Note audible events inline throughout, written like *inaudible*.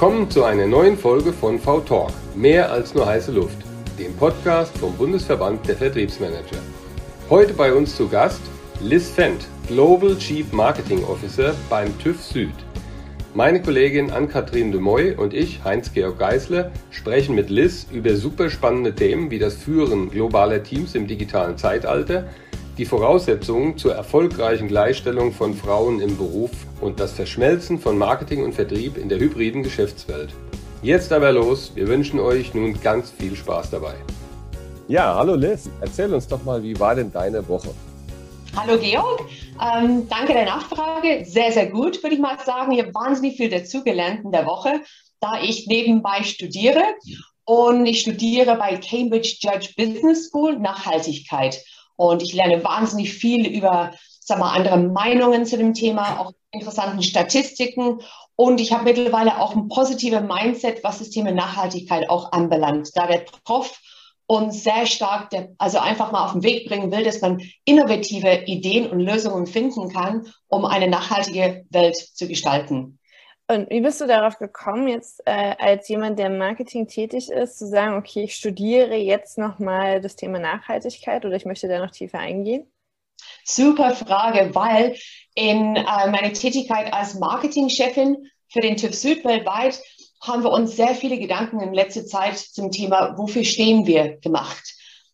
Willkommen zu einer neuen Folge von V-Talk, mehr als nur heiße Luft, dem Podcast vom Bundesverband der Vertriebsmanager. Heute bei uns zu Gast Liz Fendt, Global Chief Marketing Officer beim TÜV Süd. Meine Kollegin Ann-Kathrin de Moy und ich, Heinz-Georg Geisler, sprechen mit Liz über super spannende Themen wie das Führen globaler Teams im digitalen Zeitalter, die Voraussetzungen zur erfolgreichen Gleichstellung von Frauen im Beruf und das Verschmelzen von Marketing und Vertrieb in der hybriden Geschäftswelt. Jetzt aber los, wir wünschen euch nun ganz viel Spaß dabei. Ja, hallo Liz, erzähl uns doch mal, wie war denn deine Woche? Hallo Georg, ähm, danke der Nachfrage. Sehr, sehr gut, würde ich mal sagen. Ich habe wahnsinnig viel dazugelernt in der Woche, da ich nebenbei studiere. Und ich studiere bei Cambridge Judge Business School Nachhaltigkeit. Und ich lerne wahnsinnig viel über, sag mal, andere Meinungen zu dem Thema, auch interessanten Statistiken. Und ich habe mittlerweile auch ein positives Mindset, was das Thema Nachhaltigkeit auch anbelangt. Da der Prof uns sehr stark, der, also einfach mal auf den Weg bringen will, dass man innovative Ideen und Lösungen finden kann, um eine nachhaltige Welt zu gestalten. Und wie bist du darauf gekommen, jetzt äh, als jemand, der Marketing tätig ist, zu sagen, okay, ich studiere jetzt nochmal das Thema Nachhaltigkeit oder ich möchte da noch tiefer eingehen? Super Frage, weil in äh, meiner Tätigkeit als Marketingchefin für den TÜV Süd weltweit haben wir uns sehr viele Gedanken in letzter Zeit zum Thema, wofür stehen wir gemacht.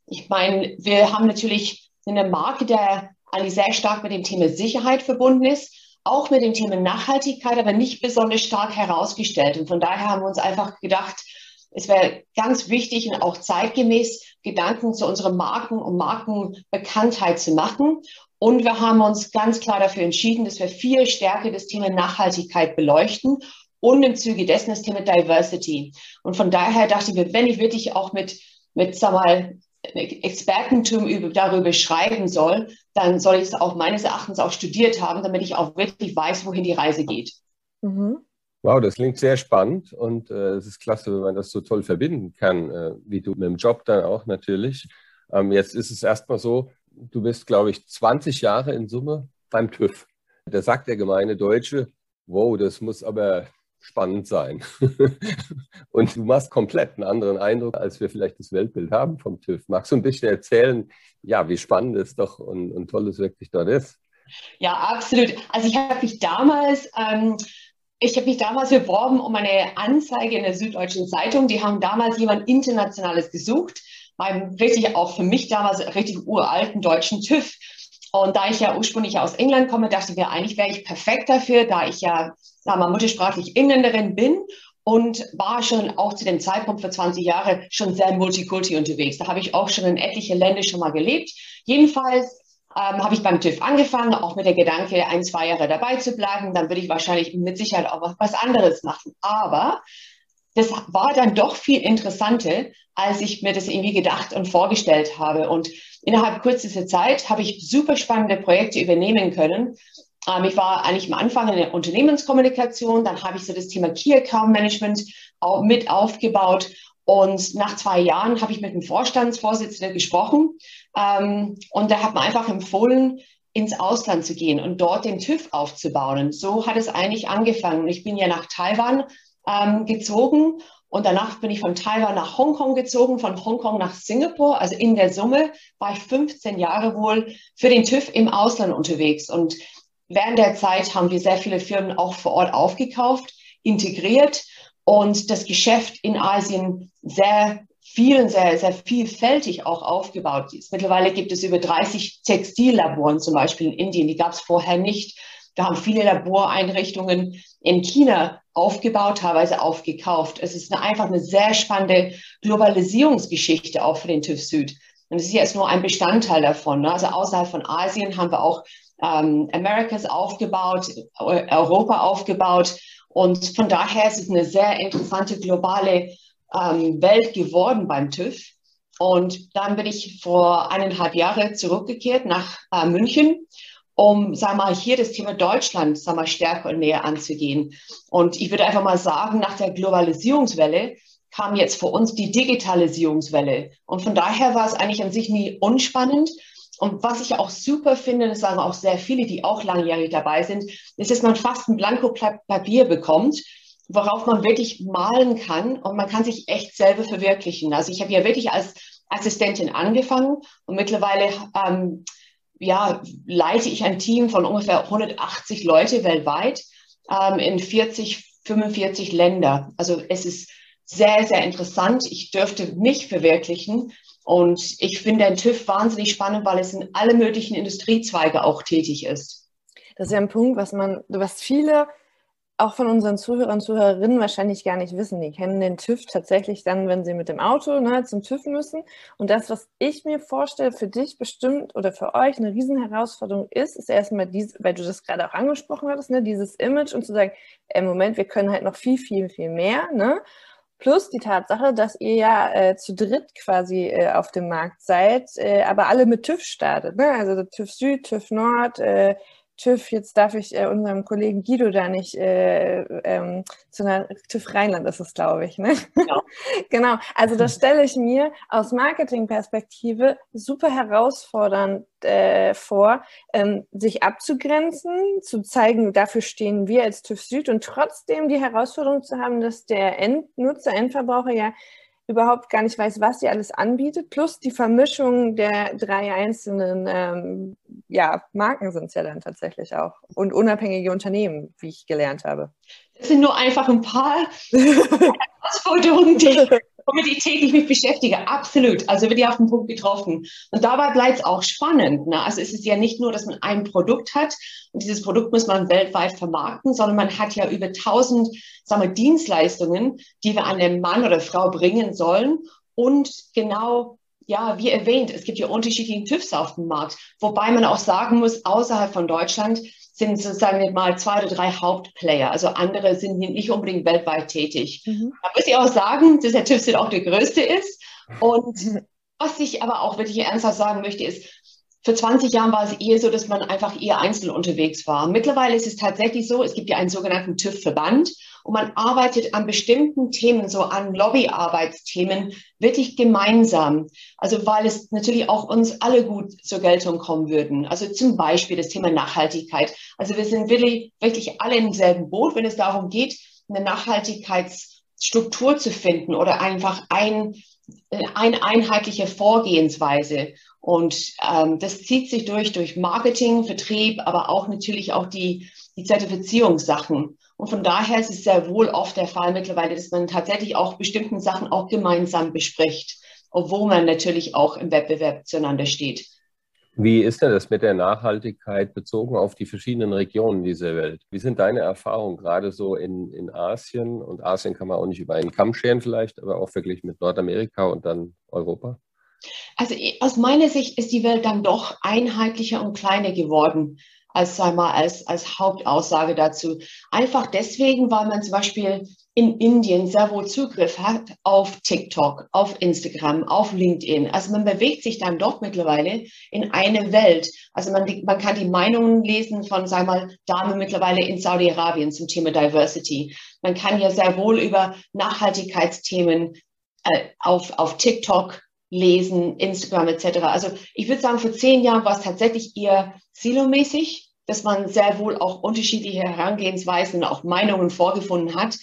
Ich meine, wir haben natürlich eine Marke, der eigentlich sehr stark mit dem Thema Sicherheit verbunden ist auch mit dem Thema Nachhaltigkeit, aber nicht besonders stark herausgestellt. Und von daher haben wir uns einfach gedacht, es wäre ganz wichtig und auch zeitgemäß, Gedanken zu unseren Marken und Markenbekanntheit zu machen. Und wir haben uns ganz klar dafür entschieden, dass wir viel stärker das Thema Nachhaltigkeit beleuchten und im Zuge dessen das Thema Diversity. Und von daher dachte ich, wenn ich wirklich auch mit, mit sag mal, Expertentum über, darüber schreiben soll, dann soll ich es auch meines Erachtens auch studiert haben, damit ich auch wirklich weiß, wohin die Reise geht. Mhm. Wow, das klingt sehr spannend und äh, es ist klasse, wenn man das so toll verbinden kann, äh, wie du mit dem Job dann auch natürlich. Ähm, jetzt ist es erstmal so, du bist, glaube ich, 20 Jahre in Summe beim TÜV. Da sagt der gemeine Deutsche, wow, das muss aber spannend sein. *laughs* und du machst komplett einen anderen Eindruck, als wir vielleicht das Weltbild haben vom TÜV. Magst du ein bisschen erzählen, ja, wie spannend es doch und, und toll es wirklich dort ist? Ja, absolut. Also ich habe mich damals, ähm, ich habe mich damals beworben um eine Anzeige in der Süddeutschen Zeitung. Die haben damals jemand Internationales gesucht, beim richtig auch für mich damals richtig uralten deutschen TÜV. Und da ich ja ursprünglich aus England komme, dachte ich mir, eigentlich wäre ich perfekt dafür, da ich ja sagen wir, muttersprachlich Engländerin bin und war schon auch zu dem Zeitpunkt vor 20 Jahren schon sehr multikulti unterwegs. Da habe ich auch schon in etliche Länder schon mal gelebt. Jedenfalls ähm, habe ich beim TÜV angefangen, auch mit der Gedanke, ein, zwei Jahre dabei zu bleiben. Dann würde ich wahrscheinlich mit Sicherheit auch was anderes machen. Aber das war dann doch viel interessanter, als ich mir das irgendwie gedacht und vorgestellt habe. Und innerhalb kürzester Zeit habe ich super spannende Projekte übernehmen können, ähm, ich war eigentlich am Anfang in der Unternehmenskommunikation, dann habe ich so das Thema Key Account Management auch mit aufgebaut. Und nach zwei Jahren habe ich mit dem Vorstandsvorsitzenden gesprochen ähm, und der hat mir einfach empfohlen, ins Ausland zu gehen und dort den TÜV aufzubauen. Und so hat es eigentlich angefangen. Ich bin ja nach Taiwan ähm, gezogen und danach bin ich von Taiwan nach Hongkong gezogen, von Hongkong nach Singapur. Also in der Summe war ich 15 Jahre wohl für den TÜV im Ausland unterwegs. Und Während der Zeit haben wir sehr viele Firmen auch vor Ort aufgekauft, integriert und das Geschäft in Asien sehr viel und sehr, sehr vielfältig auch aufgebaut ist. Mittlerweile gibt es über 30 Textillaboren zum Beispiel in Indien, die gab es vorher nicht. Wir haben viele Laboreinrichtungen in China aufgebaut, teilweise aufgekauft. Es ist eine, einfach eine sehr spannende Globalisierungsgeschichte auch für den TÜV Süd. Und es ist jetzt nur ein Bestandteil davon. Ne? Also außerhalb von Asien haben wir auch ähm, Americas aufgebaut, Europa aufgebaut. Und von daher ist es eine sehr interessante globale ähm, Welt geworden beim TÜV. Und dann bin ich vor eineinhalb Jahren zurückgekehrt nach äh, München, um, sag mal, hier das Thema Deutschland, sag mal, stärker und näher anzugehen. Und ich würde einfach mal sagen, nach der Globalisierungswelle kam jetzt für uns die Digitalisierungswelle. Und von daher war es eigentlich an sich nie unspannend, und was ich auch super finde, das sagen auch sehr viele, die auch langjährig dabei sind, ist, dass man fast ein Blanko Papier bekommt worauf man wirklich malen kann und man kann sich echt selber verwirklichen. Also ich habe ja wirklich als Assistentin angefangen und mittlerweile ähm, ja, leite ich ein Team von ungefähr 180 Leute weltweit ähm, in 40, 45 Länder. Also es ist sehr, sehr interessant. Ich dürfte mich verwirklichen. Und ich finde den TÜV wahnsinnig spannend, weil es in alle möglichen Industriezweige auch tätig ist. Das ist ja ein Punkt, was man, was viele auch von unseren Zuhörern und Zuhörerinnen wahrscheinlich gar nicht wissen. Die kennen den TÜV tatsächlich dann, wenn sie mit dem Auto ne, zum TÜV müssen. Und das, was ich mir vorstelle, für dich bestimmt oder für euch eine Riesenherausforderung ist, ist erstmal dies, weil du das gerade auch angesprochen hattest, ne, dieses Image und zu sagen, im Moment, wir können halt noch viel, viel, viel mehr. Ne? Plus die Tatsache, dass ihr ja äh, zu dritt quasi äh, auf dem Markt seid, äh, aber alle mit TÜV startet. Ne? Also TÜV Süd, TÜV Nord, äh, TÜV, jetzt darf ich äh, unserem Kollegen Guido da nicht äh, ähm, zu einer TÜV Rheinland ist es, glaube ich. Ne? Ja. *laughs* genau. Also das stelle ich mir aus Marketingperspektive super herausfordernd äh, vor, ähm, sich abzugrenzen, zu zeigen, dafür stehen wir als TÜV Süd und trotzdem die Herausforderung zu haben, dass der Endnutzer, Endverbraucher ja überhaupt gar nicht weiß, was sie alles anbietet, plus die Vermischung der drei einzelnen ähm, ja, Marken sind es ja dann tatsächlich auch und unabhängige Unternehmen, wie ich gelernt habe. Das sind nur einfach ein paar Herausforderungen, die, womit ich täglich mich beschäftige. Absolut. Also wird ja auf den Punkt getroffen. Und dabei bleibt es auch spannend. Ne? Also es ist ja nicht nur, dass man ein Produkt hat und dieses Produkt muss man weltweit vermarkten, sondern man hat ja über tausend sagen wir, Dienstleistungen, die wir an den Mann oder Frau bringen sollen. Und genau ja, wie erwähnt, es gibt ja unterschiedliche TÜVs auf dem Markt, wobei man auch sagen muss, außerhalb von Deutschland sind sozusagen mal zwei oder drei Hauptplayer. Also andere sind nicht unbedingt weltweit tätig. Mhm. Da muss ich auch sagen, dass der TÜV auch der größte ist. Und *laughs* was ich aber auch wirklich ernsthaft sagen möchte, ist, vor 20 Jahren war es eher so, dass man einfach eher einzeln unterwegs war. Mittlerweile ist es tatsächlich so, es gibt ja einen sogenannten TÜV-Verband und man arbeitet an bestimmten Themen, so an Lobbyarbeitsthemen, wirklich gemeinsam. Also weil es natürlich auch uns alle gut zur Geltung kommen würden. Also zum Beispiel das Thema Nachhaltigkeit. Also wir sind wirklich, wirklich alle im selben Boot, wenn es darum geht, eine Nachhaltigkeitsstruktur zu finden oder einfach ein, eine einheitliche Vorgehensweise. Und ähm, das zieht sich durch, durch Marketing, Vertrieb, aber auch natürlich auch die, die Zertifizierungssachen. Und von daher ist es sehr wohl oft der Fall mittlerweile, dass man tatsächlich auch bestimmten Sachen auch gemeinsam bespricht, obwohl man natürlich auch im Wettbewerb zueinander steht. Wie ist denn das mit der Nachhaltigkeit bezogen auf die verschiedenen Regionen dieser Welt? Wie sind deine Erfahrungen gerade so in, in Asien? Und Asien kann man auch nicht über einen Kamm scheren vielleicht, aber auch wirklich mit Nordamerika und dann Europa? Also aus meiner Sicht ist die Welt dann doch einheitlicher und kleiner geworden als, mal, als, als Hauptaussage dazu. Einfach deswegen, weil man zum Beispiel in Indien sehr wohl Zugriff hat auf TikTok, auf Instagram, auf LinkedIn. Also man bewegt sich dann doch mittlerweile in eine Welt. Also man, man kann die Meinungen lesen von, sag mal, Damen mittlerweile in Saudi-Arabien zum Thema Diversity. Man kann ja sehr wohl über Nachhaltigkeitsthemen äh, auf, auf TikTok lesen, Instagram etc. Also ich würde sagen, vor zehn Jahren war es tatsächlich eher silomäßig dass man sehr wohl auch unterschiedliche Herangehensweisen und auch Meinungen vorgefunden hat.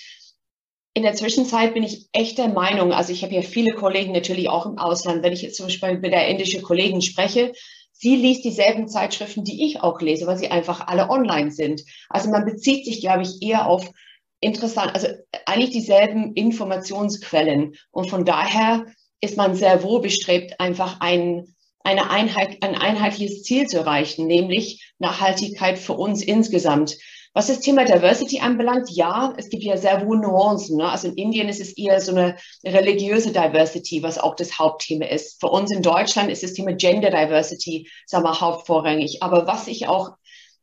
In der Zwischenzeit bin ich echt der Meinung, also ich habe ja viele Kollegen natürlich auch im Ausland, wenn ich jetzt zum Beispiel mit der indischen Kollegin spreche, sie liest dieselben Zeitschriften, die ich auch lese, weil sie einfach alle online sind. Also man bezieht sich, glaube ich, eher auf interessant, also eigentlich dieselben Informationsquellen. Und von daher ist man sehr wohl bestrebt, einfach ein eine Einheit, ein einheitliches Ziel zu erreichen, nämlich Nachhaltigkeit für uns insgesamt. Was das Thema Diversity anbelangt, ja, es gibt ja sehr wohl Nuancen. Ne? Also in Indien ist es eher so eine religiöse Diversity, was auch das Hauptthema ist. Für uns in Deutschland ist das Thema Gender Diversity, sagen wir, hauptvorrangig. Aber was ich auch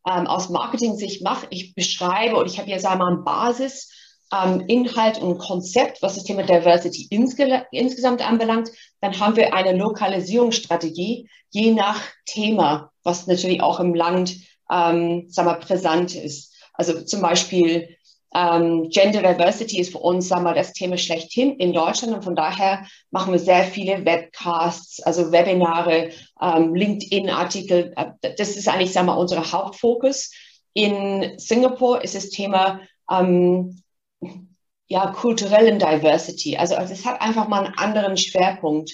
ähm, aus Marketing-Sicht mache, ich beschreibe und ich habe ja, sagen wir mal, eine Basis, ähm, Inhalt und Konzept, was das Thema Diversity insge insgesamt anbelangt, dann haben wir eine Lokalisierungsstrategie, je nach Thema, was natürlich auch im Land ähm, sagen wir, präsent ist. Also zum Beispiel ähm, Gender Diversity ist für uns sagen wir, das Thema schlechthin in Deutschland und von daher machen wir sehr viele Webcasts, also Webinare, ähm, LinkedIn-Artikel. Äh, das ist eigentlich sagen wir, unser Hauptfokus. In Singapur ist das Thema ähm, ja, kulturellen Diversity. Also, also es hat einfach mal einen anderen Schwerpunkt.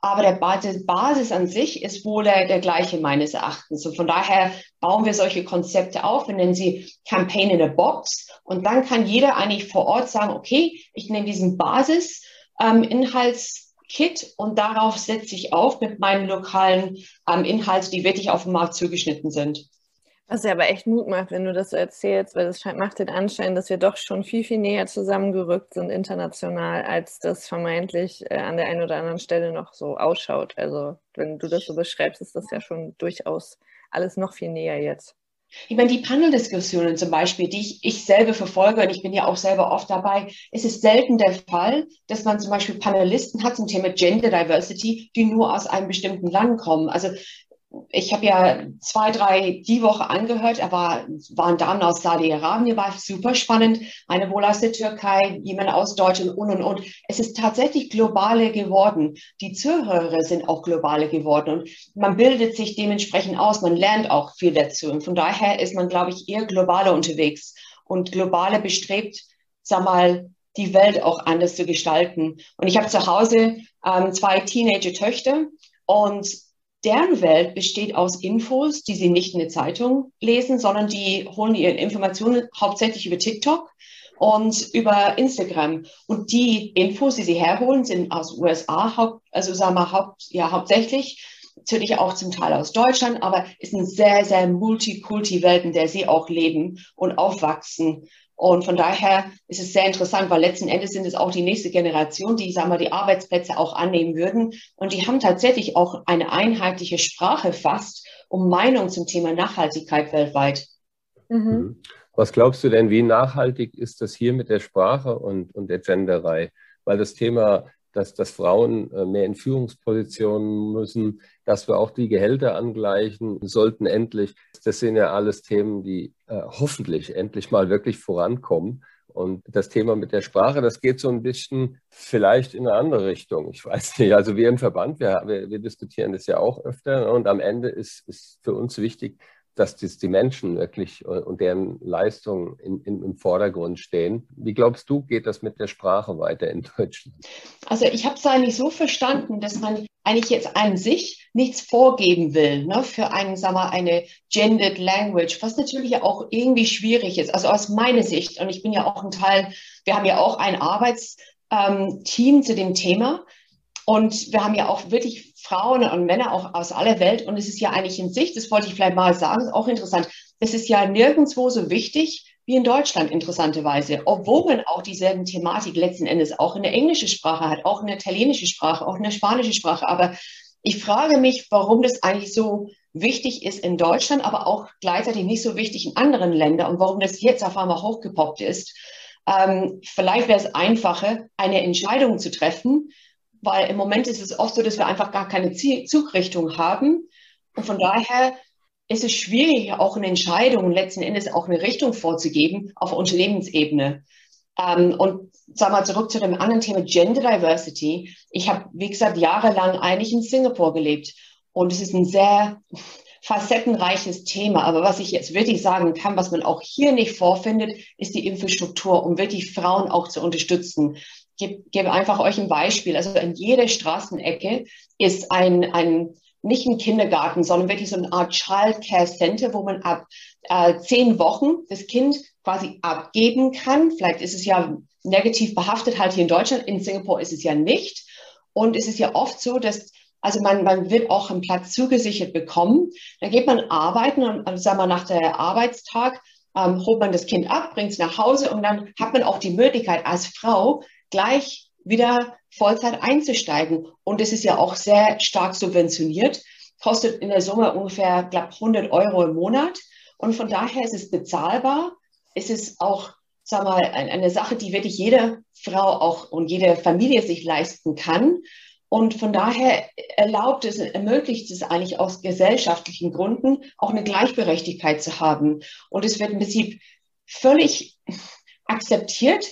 Aber der Basis an sich ist wohl der, der gleiche meines Erachtens. Und von daher bauen wir solche Konzepte auf. Wir nennen sie Campaign in a Box. Und dann kann jeder eigentlich vor Ort sagen, okay, ich nehme diesen Basis-Inhaltskit ähm, und darauf setze ich auf mit meinen lokalen ähm, Inhalten, die wirklich auf den Markt zugeschnitten sind. Was ja aber echt Mut macht, wenn du das so erzählst, weil das macht den Anschein, dass wir doch schon viel, viel näher zusammengerückt sind international, als das vermeintlich äh, an der einen oder anderen Stelle noch so ausschaut. Also wenn du das so beschreibst, ist das ja schon durchaus alles noch viel näher jetzt. Ich meine, die Panel-Diskussionen zum Beispiel, die ich, ich selber verfolge, und ich bin ja auch selber oft dabei, es ist selten der Fall, dass man zum Beispiel Panelisten hat zum Thema Gender Diversity, die nur aus einem bestimmten Land kommen. Also ich habe ja zwei, drei die Woche angehört, aber waren Damen aus Saudi-Arabien, war super spannend, eine wohl aus der Türkei, jemand aus Deutschland und und und. Es ist tatsächlich globale geworden. Die Zuhörer sind auch globale geworden und man bildet sich dementsprechend aus, man lernt auch viel dazu. Und von daher ist man, glaube ich, eher globaler unterwegs und globale bestrebt, sag mal, die Welt auch anders zu gestalten. Und ich habe zu Hause ähm, zwei Teenager-Töchter und deren Welt besteht aus Infos, die sie nicht in der Zeitung lesen, sondern die holen ihre Informationen hauptsächlich über TikTok und über Instagram. Und die Infos, die sie herholen, sind aus USA, also sagen wir haupt, ja, hauptsächlich, natürlich auch zum Teil aus Deutschland, aber es sind sehr, sehr multikulti-Welten, der sie auch leben und aufwachsen. Und von daher ist es sehr interessant, weil letzten Endes sind es auch die nächste Generation, die, sagen wir, die Arbeitsplätze auch annehmen würden. Und die haben tatsächlich auch eine einheitliche Sprache fast um Meinung zum Thema Nachhaltigkeit weltweit. Mhm. mhm. Was glaubst du denn, wie nachhaltig ist das hier mit der Sprache und, und der Genderei? Weil das Thema dass, dass Frauen äh, mehr in Führungspositionen müssen, dass wir auch die Gehälter angleichen sollten endlich. Das sind ja alles Themen, die äh, hoffentlich endlich mal wirklich vorankommen. Und das Thema mit der Sprache, das geht so ein bisschen vielleicht in eine andere Richtung. Ich weiß nicht. Also wir im Verband, wir, wir, wir diskutieren das ja auch öfter. Und am Ende ist, ist für uns wichtig, dass das die Menschen wirklich äh, und deren Leistungen in, in, im Vordergrund stehen. Wie glaubst du, geht das mit der Sprache weiter in *laughs* Deutschland? Also ich habe es eigentlich so verstanden, dass man eigentlich jetzt an sich nichts vorgeben will ne, für einen, sag mal, eine gendered language, was natürlich auch irgendwie schwierig ist. Also aus meiner Sicht, und ich bin ja auch ein Teil, wir haben ja auch ein Arbeitsteam ähm, zu dem Thema. Und wir haben ja auch wirklich Frauen und Männer auch aus aller Welt. Und es ist ja eigentlich in sich, das wollte ich vielleicht mal sagen, ist auch interessant. Es ist ja nirgendwo so wichtig wie in Deutschland, interessanterweise. Obwohl man auch dieselben Thematik letzten Endes auch in der englischen Sprache hat, auch in der italienischen Sprache, auch in der spanischen Sprache. Aber ich frage mich, warum das eigentlich so wichtig ist in Deutschland, aber auch gleichzeitig nicht so wichtig in anderen Ländern und warum das jetzt auf einmal hochgepoppt ist. Ähm, vielleicht wäre es einfacher, eine Entscheidung zu treffen, weil im Moment ist es oft so, dass wir einfach gar keine Zugrichtung haben. Und von daher ist es schwierig, auch eine Entscheidung letzten Endes auch eine Richtung vorzugeben auf Unternehmensebene. Ähm, und sag mal zurück zu dem anderen Thema Gender Diversity. Ich habe, wie gesagt, jahrelang eigentlich in Singapur gelebt. Und es ist ein sehr facettenreiches Thema. Aber was ich jetzt wirklich sagen kann, was man auch hier nicht vorfindet, ist die Infrastruktur, um wirklich Frauen auch zu unterstützen gebe, gebe einfach euch ein Beispiel. Also in jeder Straßenecke ist ein, ein nicht ein Kindergarten, sondern wirklich so eine Art Child Care Center, wo man ab äh, zehn Wochen das Kind quasi abgeben kann. Vielleicht ist es ja negativ behaftet halt hier in Deutschland. In Singapur ist es ja nicht. Und es ist ja oft so, dass also man, man wird auch einen Platz zugesichert bekommen. Dann geht man arbeiten und also sagen wir nach der Arbeitstag ähm, holt man das Kind ab, bringt es nach Hause und dann hat man auch die Möglichkeit als Frau gleich wieder Vollzeit einzusteigen. Und es ist ja auch sehr stark subventioniert, kostet in der Summe ungefähr, glaube 100 Euro im Monat. Und von daher ist es bezahlbar. Es ist auch, sag mal, eine Sache, die wirklich jede Frau auch und jede Familie sich leisten kann. Und von daher erlaubt es, ermöglicht es eigentlich aus gesellschaftlichen Gründen auch eine Gleichberechtigkeit zu haben. Und es wird im Prinzip völlig akzeptiert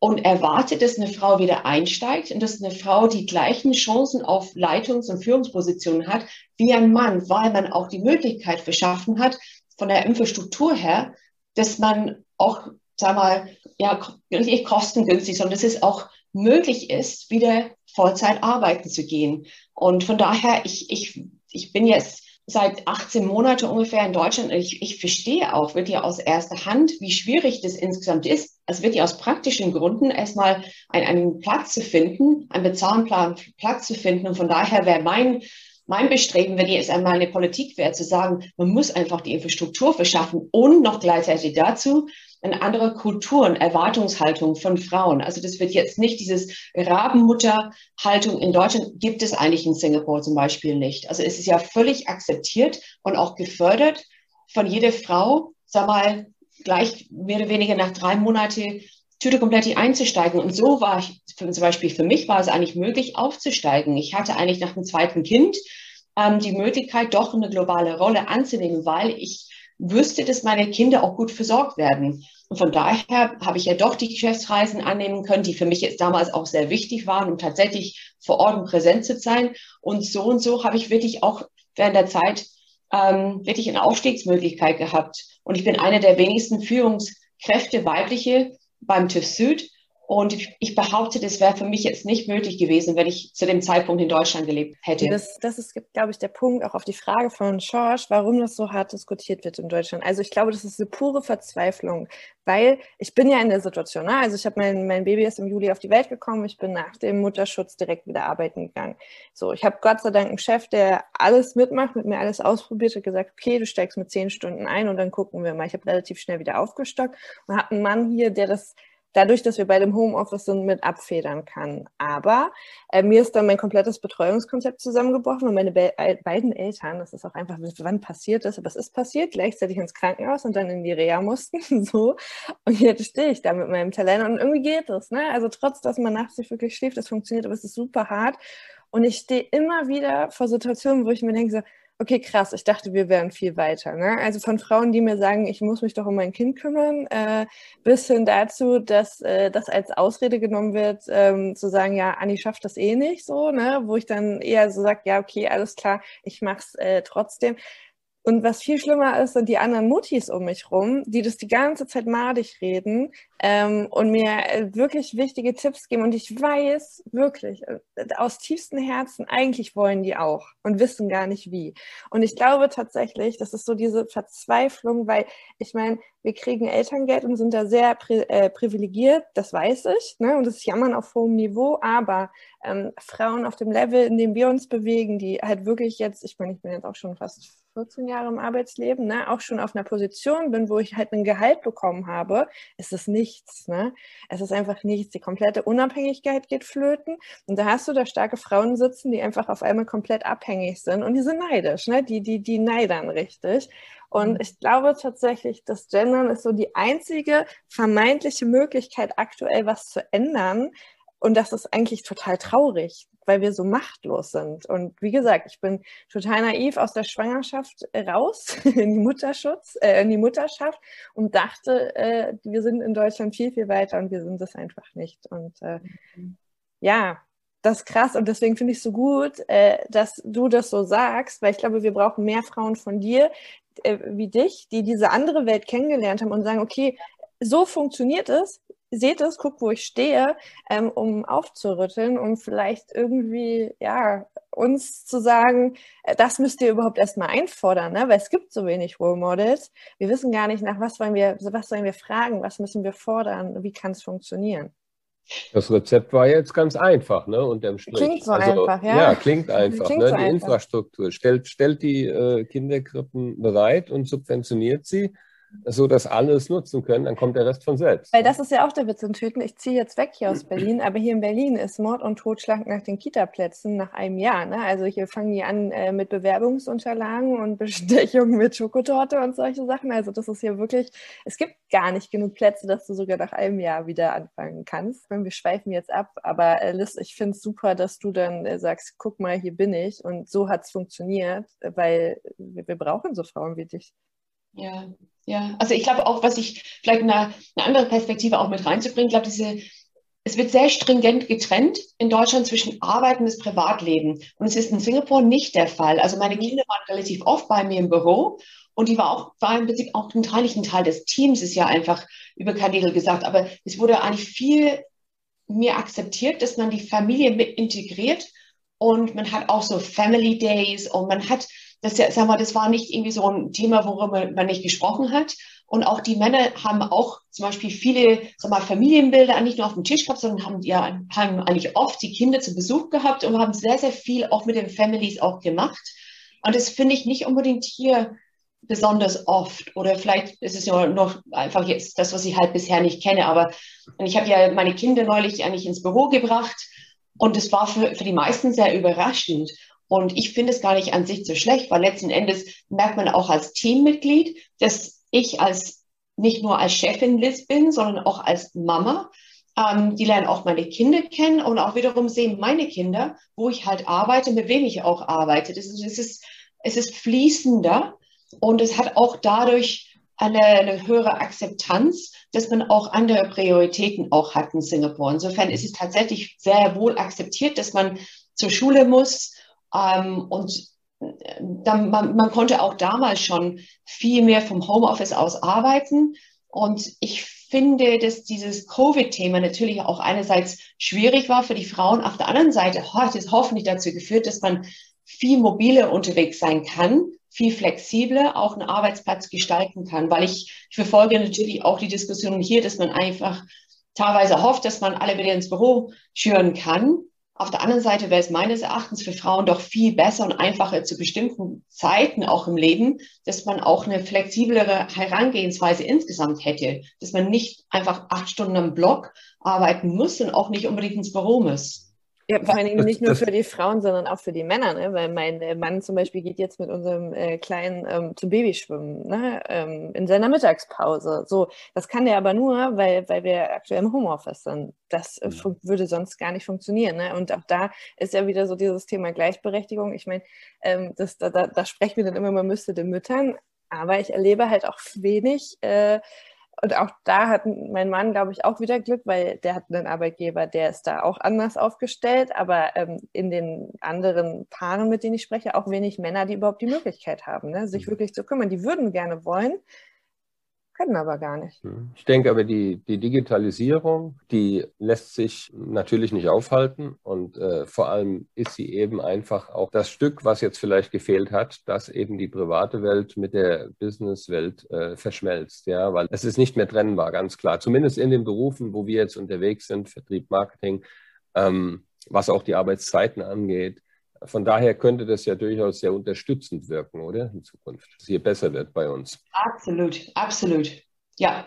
und erwartet, dass eine Frau wieder einsteigt und dass eine Frau die gleichen Chancen auf Leitungs- und Führungspositionen hat wie ein Mann, weil man auch die Möglichkeit verschaffen hat, von der Infrastruktur her, dass man auch, sag mal, ja, nicht kostengünstig, sondern dass es auch möglich ist, wieder Vollzeit arbeiten zu gehen. Und von daher, ich, ich, ich bin jetzt seit 18 Monaten ungefähr in Deutschland. Ich, ich verstehe auch wirklich aus erster Hand, wie schwierig das insgesamt ist. Es wird ja aus praktischen Gründen erstmal einen, einen Platz zu finden, einen bezahlbaren Platz zu finden. Und von daher wäre mein, mein Bestreben, wenn jetzt einmal eine Politik wäre, zu sagen, man muss einfach die Infrastruktur verschaffen und noch gleichzeitig dazu eine andere Kultur und Erwartungshaltung von Frauen. Also das wird jetzt nicht dieses Rabenmutterhaltung in Deutschland gibt es eigentlich in Singapur zum Beispiel nicht. Also es ist ja völlig akzeptiert und auch gefördert von jeder Frau, sag mal, gleich mehr oder weniger nach drei Monaten Tüte komplett einzusteigen. Und so war ich, zum Beispiel für mich war es eigentlich möglich aufzusteigen. Ich hatte eigentlich nach dem zweiten Kind ähm, die Möglichkeit, doch eine globale Rolle anzunehmen, weil ich wüsste, dass meine Kinder auch gut versorgt werden. Und von daher habe ich ja doch die Geschäftsreisen annehmen können, die für mich jetzt damals auch sehr wichtig waren, um tatsächlich vor Ort und präsent zu sein. Und so und so habe ich wirklich auch während der Zeit ähm, wirklich eine Aufstiegsmöglichkeit gehabt. Und ich bin eine der wenigsten Führungskräfte weibliche beim TÜV Süd. Und ich behaupte, das wäre für mich jetzt nicht möglich gewesen, wenn ich zu dem Zeitpunkt in Deutschland gelebt hätte. Das, das ist, glaube ich, der Punkt auch auf die Frage von George, warum das so hart diskutiert wird in Deutschland. Also ich glaube, das ist eine pure Verzweiflung, weil ich bin ja in der Situation, ne? also ich habe mein, mein Baby ist im Juli auf die Welt gekommen, ich bin nach dem Mutterschutz direkt wieder arbeiten gegangen. So, ich habe Gott sei Dank einen Chef, der alles mitmacht, mit mir alles ausprobiert, hat gesagt, okay, du steigst mit zehn Stunden ein und dann gucken wir mal. Ich habe relativ schnell wieder aufgestockt und habe einen Mann hier, der das dadurch, dass wir bei dem Homeoffice sind, mit abfedern kann. Aber äh, mir ist dann mein komplettes Betreuungskonzept zusammengebrochen und meine be beiden Eltern, das ist auch einfach, wann passiert das, aber es ist passiert, gleichzeitig ins Krankenhaus und dann in die Reha mussten, *laughs* so. Und jetzt stehe ich da mit meinem Talent und irgendwie geht es, ne? Also trotz, dass man nachts nicht wirklich schläft, das funktioniert, aber es ist super hart. Und ich stehe immer wieder vor Situationen, wo ich mir denke so, Okay, krass. Ich dachte, wir wären viel weiter. Ne? Also von Frauen, die mir sagen, ich muss mich doch um mein Kind kümmern, äh, bis hin dazu, dass äh, das als Ausrede genommen wird, ähm, zu sagen, ja, Anni schafft das eh nicht so, ne? wo ich dann eher so sage, ja, okay, alles klar, ich mach's äh, trotzdem. Und was viel schlimmer ist, sind die anderen Mutis um mich rum, die das die ganze Zeit madig reden ähm, und mir äh, wirklich wichtige Tipps geben. Und ich weiß wirklich äh, aus tiefstem Herzen, eigentlich wollen die auch und wissen gar nicht wie. Und ich glaube tatsächlich, das ist so diese Verzweiflung, weil ich meine, wir kriegen Elterngeld und sind da sehr pri äh, privilegiert, das weiß ich. Ne? Und das Jammern auf hohem Niveau, aber ähm, Frauen auf dem Level, in dem wir uns bewegen, die halt wirklich jetzt, ich meine, ich bin jetzt auch schon fast 14 Jahre im Arbeitsleben, ne, auch schon auf einer Position bin, wo ich halt ein Gehalt bekommen habe, ist es nichts. Ne? Es ist einfach nichts. Die komplette Unabhängigkeit geht flöten. Und da hast du da starke Frauen sitzen, die einfach auf einmal komplett abhängig sind. Und die sind neidisch, ne? die, die, die neidern richtig. Und mhm. ich glaube tatsächlich, das Gendern ist so die einzige vermeintliche Möglichkeit, aktuell was zu ändern. Und das ist eigentlich total traurig, weil wir so machtlos sind. Und wie gesagt, ich bin total naiv aus der Schwangerschaft raus *laughs* in die Mutterschutz, äh, in die Mutterschaft und dachte, äh, wir sind in Deutschland viel, viel weiter und wir sind es einfach nicht. Und äh, ja, das ist krass und deswegen finde ich es so gut, äh, dass du das so sagst, weil ich glaube, wir brauchen mehr Frauen von dir äh, wie dich, die diese andere Welt kennengelernt haben und sagen, okay, so funktioniert es, seht es, guckt, wo ich stehe, ähm, um aufzurütteln, um vielleicht irgendwie, ja, uns zu sagen, äh, das müsst ihr überhaupt erstmal einfordern, ne? weil es gibt so wenig Role Models. Wir wissen gar nicht, nach was wollen wir, was sollen wir fragen, was müssen wir fordern, wie kann es funktionieren. Das Rezept war jetzt ganz einfach, ne? Unterm Strich. Klingt so also, einfach, ja. Ja, klingt *laughs* einfach. Klingt ne? So die einfach. Infrastruktur stellt, stellt die äh, Kinderkrippen bereit und subventioniert sie so dass alle es nutzen können, dann kommt der Rest von selbst. Weil das ist ja auch der Witz in Töten. Ich ziehe jetzt weg hier aus Berlin, aber hier in Berlin ist Mord und Totschlag nach den Kita-Plätzen nach einem Jahr. Ne? Also hier fangen die an äh, mit Bewerbungsunterlagen und *laughs* Bestechung mit Schokotorte und solche Sachen. Also das ist hier wirklich, es gibt gar nicht genug Plätze, dass du sogar nach einem Jahr wieder anfangen kannst. Wir schweifen jetzt ab, aber äh, Liz, ich finde es super, dass du dann äh, sagst, guck mal, hier bin ich und so hat es funktioniert, weil wir, wir brauchen so Frauen wie dich. Ja, ja. Also ich glaube auch, was ich vielleicht eine, eine andere Perspektive auch mit reinzubringen, ich glaube, diese, es wird sehr stringent getrennt in Deutschland zwischen Arbeit und das Privatleben. Und es ist in Singapur nicht der Fall. Also meine Kinder waren relativ oft bei mir im Büro Und die war auch, war im Prinzip auch ein Teil, nicht ein Teil des Teams, ist ja einfach über Kandikel gesagt. Aber es wurde eigentlich viel mehr akzeptiert, dass man die Familie mit integriert. Und man hat auch so Family Days und man hat, das sag mal, das war nicht irgendwie so ein Thema, worüber man nicht gesprochen hat. Und auch die Männer haben auch zum Beispiel viele sag mal, Familienbilder eigentlich nur auf dem Tisch gehabt, sondern haben, ja, haben eigentlich oft die Kinder zu Besuch gehabt und haben sehr, sehr viel auch mit den Families auch gemacht. Und das finde ich nicht unbedingt hier besonders oft. Oder vielleicht ist es ja noch einfach jetzt das, was ich halt bisher nicht kenne. Aber ich habe ja meine Kinder neulich eigentlich ins Büro gebracht und es war für, für die meisten sehr überraschend. Und ich finde es gar nicht an sich so schlecht, weil letzten Endes merkt man auch als Teammitglied, dass ich als nicht nur als Chefin Liz bin, sondern auch als Mama. Ähm, die lernen auch meine Kinder kennen und auch wiederum sehen meine Kinder, wo ich halt arbeite, mit wem ich auch arbeite. Das ist, es, ist, es ist fließender und es hat auch dadurch eine, eine, höhere Akzeptanz, dass man auch andere Prioritäten auch hat in Singapur. Insofern ist es tatsächlich sehr wohl akzeptiert, dass man zur Schule muss ähm, und dann, man, man konnte auch damals schon viel mehr vom Homeoffice aus arbeiten. Und ich finde, dass dieses Covid-Thema natürlich auch einerseits schwierig war für die Frauen. Auf der anderen Seite hat es hoffentlich dazu geführt, dass man viel mobiler unterwegs sein kann, viel flexibler auch einen Arbeitsplatz gestalten kann. Weil ich, ich verfolge natürlich auch die Diskussion hier, dass man einfach teilweise hofft, dass man alle wieder ins Büro schüren kann. Auf der anderen Seite wäre es meines Erachtens für Frauen doch viel besser und einfacher zu bestimmten Zeiten auch im Leben, dass man auch eine flexiblere Herangehensweise insgesamt hätte, dass man nicht einfach acht Stunden am Block arbeiten muss und auch nicht unbedingt ins Büro muss. Ja, vor allen Dingen nicht nur für die Frauen, sondern auch für die Männer, ne? weil mein äh, Mann zum Beispiel geht jetzt mit unserem äh, Kleinen ähm, zum Babyschwimmen ne? ähm, in seiner Mittagspause. So, das kann der aber nur, weil, weil wir aktuell im Homeoffice sind. Das äh, mhm. würde sonst gar nicht funktionieren. Ne? Und auch da ist ja wieder so dieses Thema Gleichberechtigung. Ich meine, ähm, da, da, da sprechen wir dann immer, man müsste den Müttern, aber ich erlebe halt auch wenig äh, und auch da hat mein Mann, glaube ich, auch wieder Glück, weil der hat einen Arbeitgeber, der ist da auch anders aufgestellt. Aber ähm, in den anderen Paaren, mit denen ich spreche, auch wenig Männer, die überhaupt die Möglichkeit haben, ne, sich mhm. wirklich zu kümmern. Die würden gerne wollen, können aber gar nicht. Hm. Ich denke aber, die, die Digitalisierung, die lässt sich natürlich nicht aufhalten und äh, vor allem ist sie eben einfach auch das Stück, was jetzt vielleicht gefehlt hat, dass eben die private Welt mit der Businesswelt äh, verschmelzt, ja, weil es ist nicht mehr trennbar, ganz klar. Zumindest in den Berufen, wo wir jetzt unterwegs sind, Vertrieb, Marketing, ähm, was auch die Arbeitszeiten angeht, von daher könnte das ja durchaus sehr unterstützend wirken, oder? In Zukunft, dass es hier besser wird bei uns. Absolut, absolut. Ja.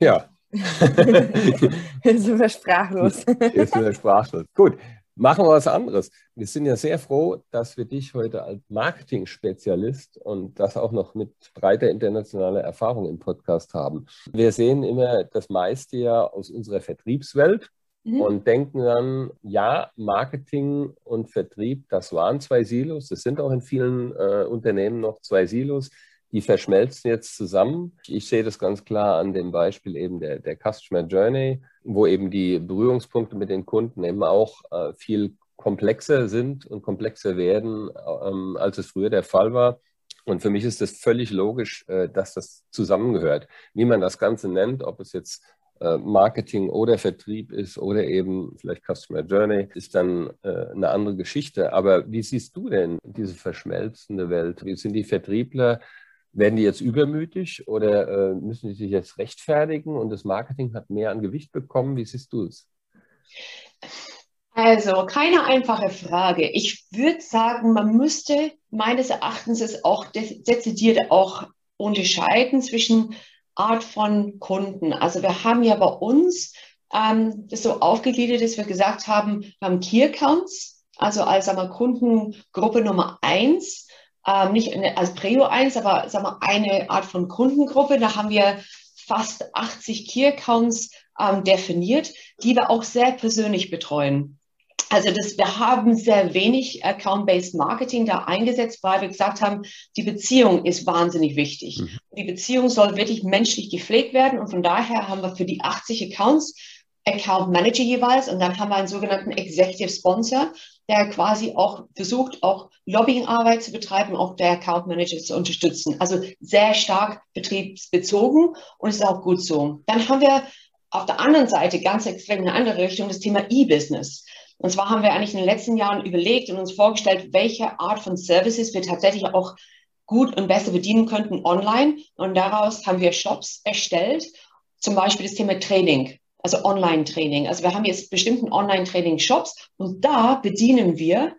Ja. Jetzt sind wir sprachlos. Jetzt sind wir sprachlos. Gut, machen wir was anderes. Wir sind ja sehr froh, dass wir dich heute als Marketing-Spezialist und das auch noch mit breiter internationaler Erfahrung im Podcast haben. Wir sehen immer das meiste ja aus unserer Vertriebswelt mhm. und denken dann, ja, Marketing und Vertrieb, das waren zwei Silos, das sind auch in vielen äh, Unternehmen noch zwei Silos, die verschmelzen jetzt zusammen. Ich sehe das ganz klar an dem Beispiel eben der, der Customer Journey, wo eben die Berührungspunkte mit den Kunden eben auch äh, viel komplexer sind und komplexer werden, ähm, als es früher der Fall war. Und für mich ist das völlig logisch, äh, dass das zusammengehört. Wie man das Ganze nennt, ob es jetzt Marketing oder Vertrieb ist oder eben vielleicht Customer Journey, ist dann äh, eine andere Geschichte. Aber wie siehst du denn diese verschmelzende Welt? Wie sind die Vertriebler? Werden die jetzt übermütig oder äh, müssen die sich jetzt rechtfertigen und das Marketing hat mehr an Gewicht bekommen? Wie siehst du es? Also, keine einfache Frage. Ich würde sagen, man müsste meines Erachtens es auch dezidiert auch unterscheiden zwischen Art von Kunden. Also wir haben ja bei uns ähm, das so aufgegliedert, dass wir gesagt haben, wir haben Key Accounts, also als sagen wir, Kundengruppe Nummer eins, ähm, nicht als Prio eins, aber sagen wir, eine Art von Kundengruppe. Da haben wir fast 80 Key Accounts ähm, definiert, die wir auch sehr persönlich betreuen. Also das, wir haben sehr wenig Account-Based Marketing da eingesetzt, weil wir gesagt haben, die Beziehung ist wahnsinnig wichtig. Mhm. Die Beziehung soll wirklich menschlich gepflegt werden und von daher haben wir für die 80 Accounts Account Manager jeweils und dann haben wir einen sogenannten Executive Sponsor. der quasi auch versucht, auch Lobbyingarbeit zu betreiben, auch der Account Manager zu unterstützen. Also sehr stark betriebsbezogen und ist auch gut so. Dann haben wir auf der anderen Seite ganz extrem in eine andere Richtung das Thema E-Business. Und zwar haben wir eigentlich in den letzten Jahren überlegt und uns vorgestellt, welche Art von Services wir tatsächlich auch gut und besser bedienen könnten online. Und daraus haben wir Shops erstellt, zum Beispiel das Thema Training, also Online-Training. Also wir haben jetzt bestimmten Online-Training-Shops und da bedienen wir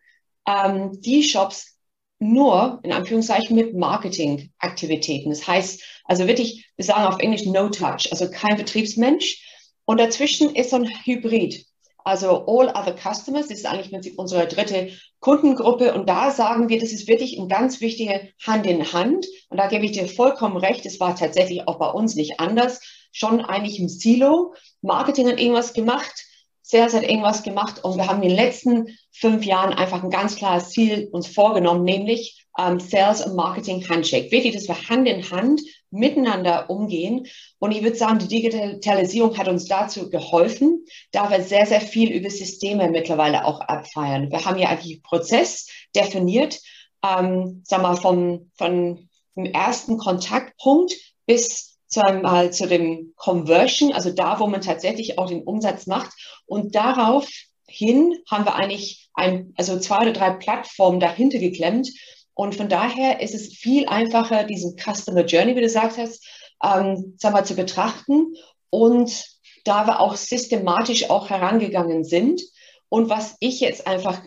ähm, die Shops nur in Anführungszeichen mit Marketing-Aktivitäten. Das heißt, also wirklich, wir sagen auf Englisch No Touch, also kein Betriebsmensch. Und dazwischen ist so ein Hybrid. Also All Other Customers, das ist eigentlich unsere dritte Kundengruppe. Und da sagen wir, das ist wirklich ein ganz wichtiger Hand in Hand. Und da gebe ich dir vollkommen recht. Es war tatsächlich auch bei uns nicht anders. Schon eigentlich im Silo. Marketing hat irgendwas gemacht. Sales hat irgendwas gemacht. Und wir haben in den letzten fünf Jahren einfach ein ganz klares Ziel uns vorgenommen, nämlich ähm, Sales und Marketing Handshake. Wirklich, dass wir Hand in Hand miteinander umgehen. Und ich würde sagen, die Digitalisierung hat uns dazu geholfen, da wir sehr, sehr viel über Systeme mittlerweile auch abfeiern. Wir haben ja eigentlich einen Prozess definiert, ähm, sag mal, vom, von dem ersten Kontaktpunkt bis zu, einem, äh, zu dem Conversion, also da, wo man tatsächlich auch den Umsatz macht. Und daraufhin haben wir eigentlich ein, also zwei oder drei Plattformen dahinter geklemmt, und von daher ist es viel einfacher, diesen Customer Journey, wie du gesagt hast, ähm, sag mal, zu betrachten. Und da wir auch systematisch auch herangegangen sind. Und was ich jetzt einfach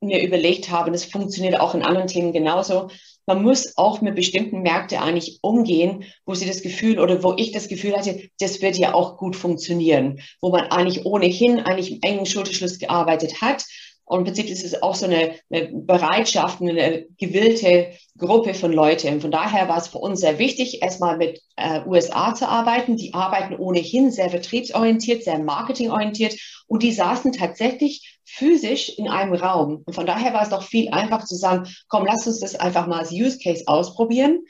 mir überlegt habe, das funktioniert auch in anderen Themen genauso, man muss auch mit bestimmten Märkten eigentlich umgehen, wo sie das Gefühl oder wo ich das Gefühl hatte, das wird ja auch gut funktionieren, wo man eigentlich ohnehin eigentlich im engen Schulterschluss gearbeitet hat und im Prinzip ist es auch so eine, eine Bereitschaft, eine gewillte Gruppe von Leuten. Von daher war es für uns sehr wichtig, erstmal mit äh, USA zu arbeiten. Die arbeiten ohnehin sehr vertriebsorientiert, sehr marketingorientiert und die saßen tatsächlich physisch in einem Raum. Und von daher war es doch viel einfacher zu sagen, komm, lass uns das einfach mal als Use Case ausprobieren.